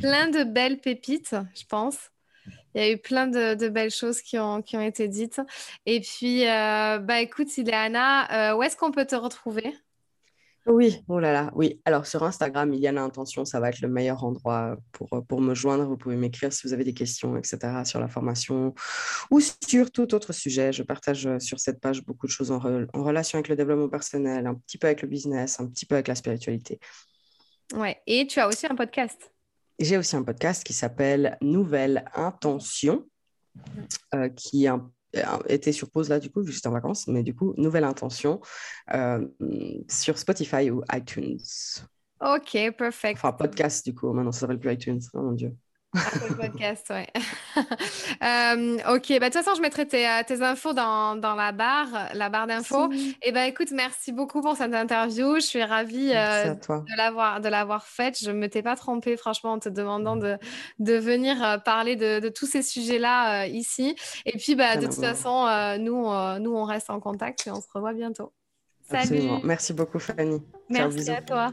A: plein de belles pépites, je pense. Il y a eu plein de, de belles choses qui ont, qui ont, été dites. Et puis, bah écoute, Ileana, où est-ce qu'on peut te retrouver?
B: Oui, oh là là, oui. Alors sur Instagram, il y a l'intention, ça va être le meilleur endroit pour, pour me joindre. Vous pouvez m'écrire si vous avez des questions, etc., sur la formation ou sur tout autre sujet. Je partage euh, sur cette page beaucoup de choses en, en relation avec le développement personnel, un petit peu avec le business, un petit peu avec la spiritualité.
A: Ouais, et tu as aussi un podcast.
B: J'ai aussi un podcast qui s'appelle Nouvelle Intention, mmh. euh, qui est un euh, était sur pause là, du coup, juste en vacances, mais du coup, nouvelle intention euh, sur Spotify ou iTunes.
A: Ok, perfect.
B: Enfin, podcast, du coup, maintenant ça s'appelle plus iTunes, oh mon Dieu.
A: Apple Podcast, ouais. [LAUGHS] Euh, ok, bah, de toute façon, je mettrai tes, euh, tes infos dans, dans, la barre, la barre d'infos. Et eh ben écoute, merci beaucoup pour cette interview. Je suis ravie euh, de l'avoir de l'avoir faite. Je ne m'étais pas trompée, franchement, en te demandant de, de venir parler de, de, tous ces sujets-là ici. Et puis, bah, de toute façon, nous, nous, on reste en contact et on se revoit bientôt.
B: Salut. Merci beaucoup, Fanny.
A: Merci à toi.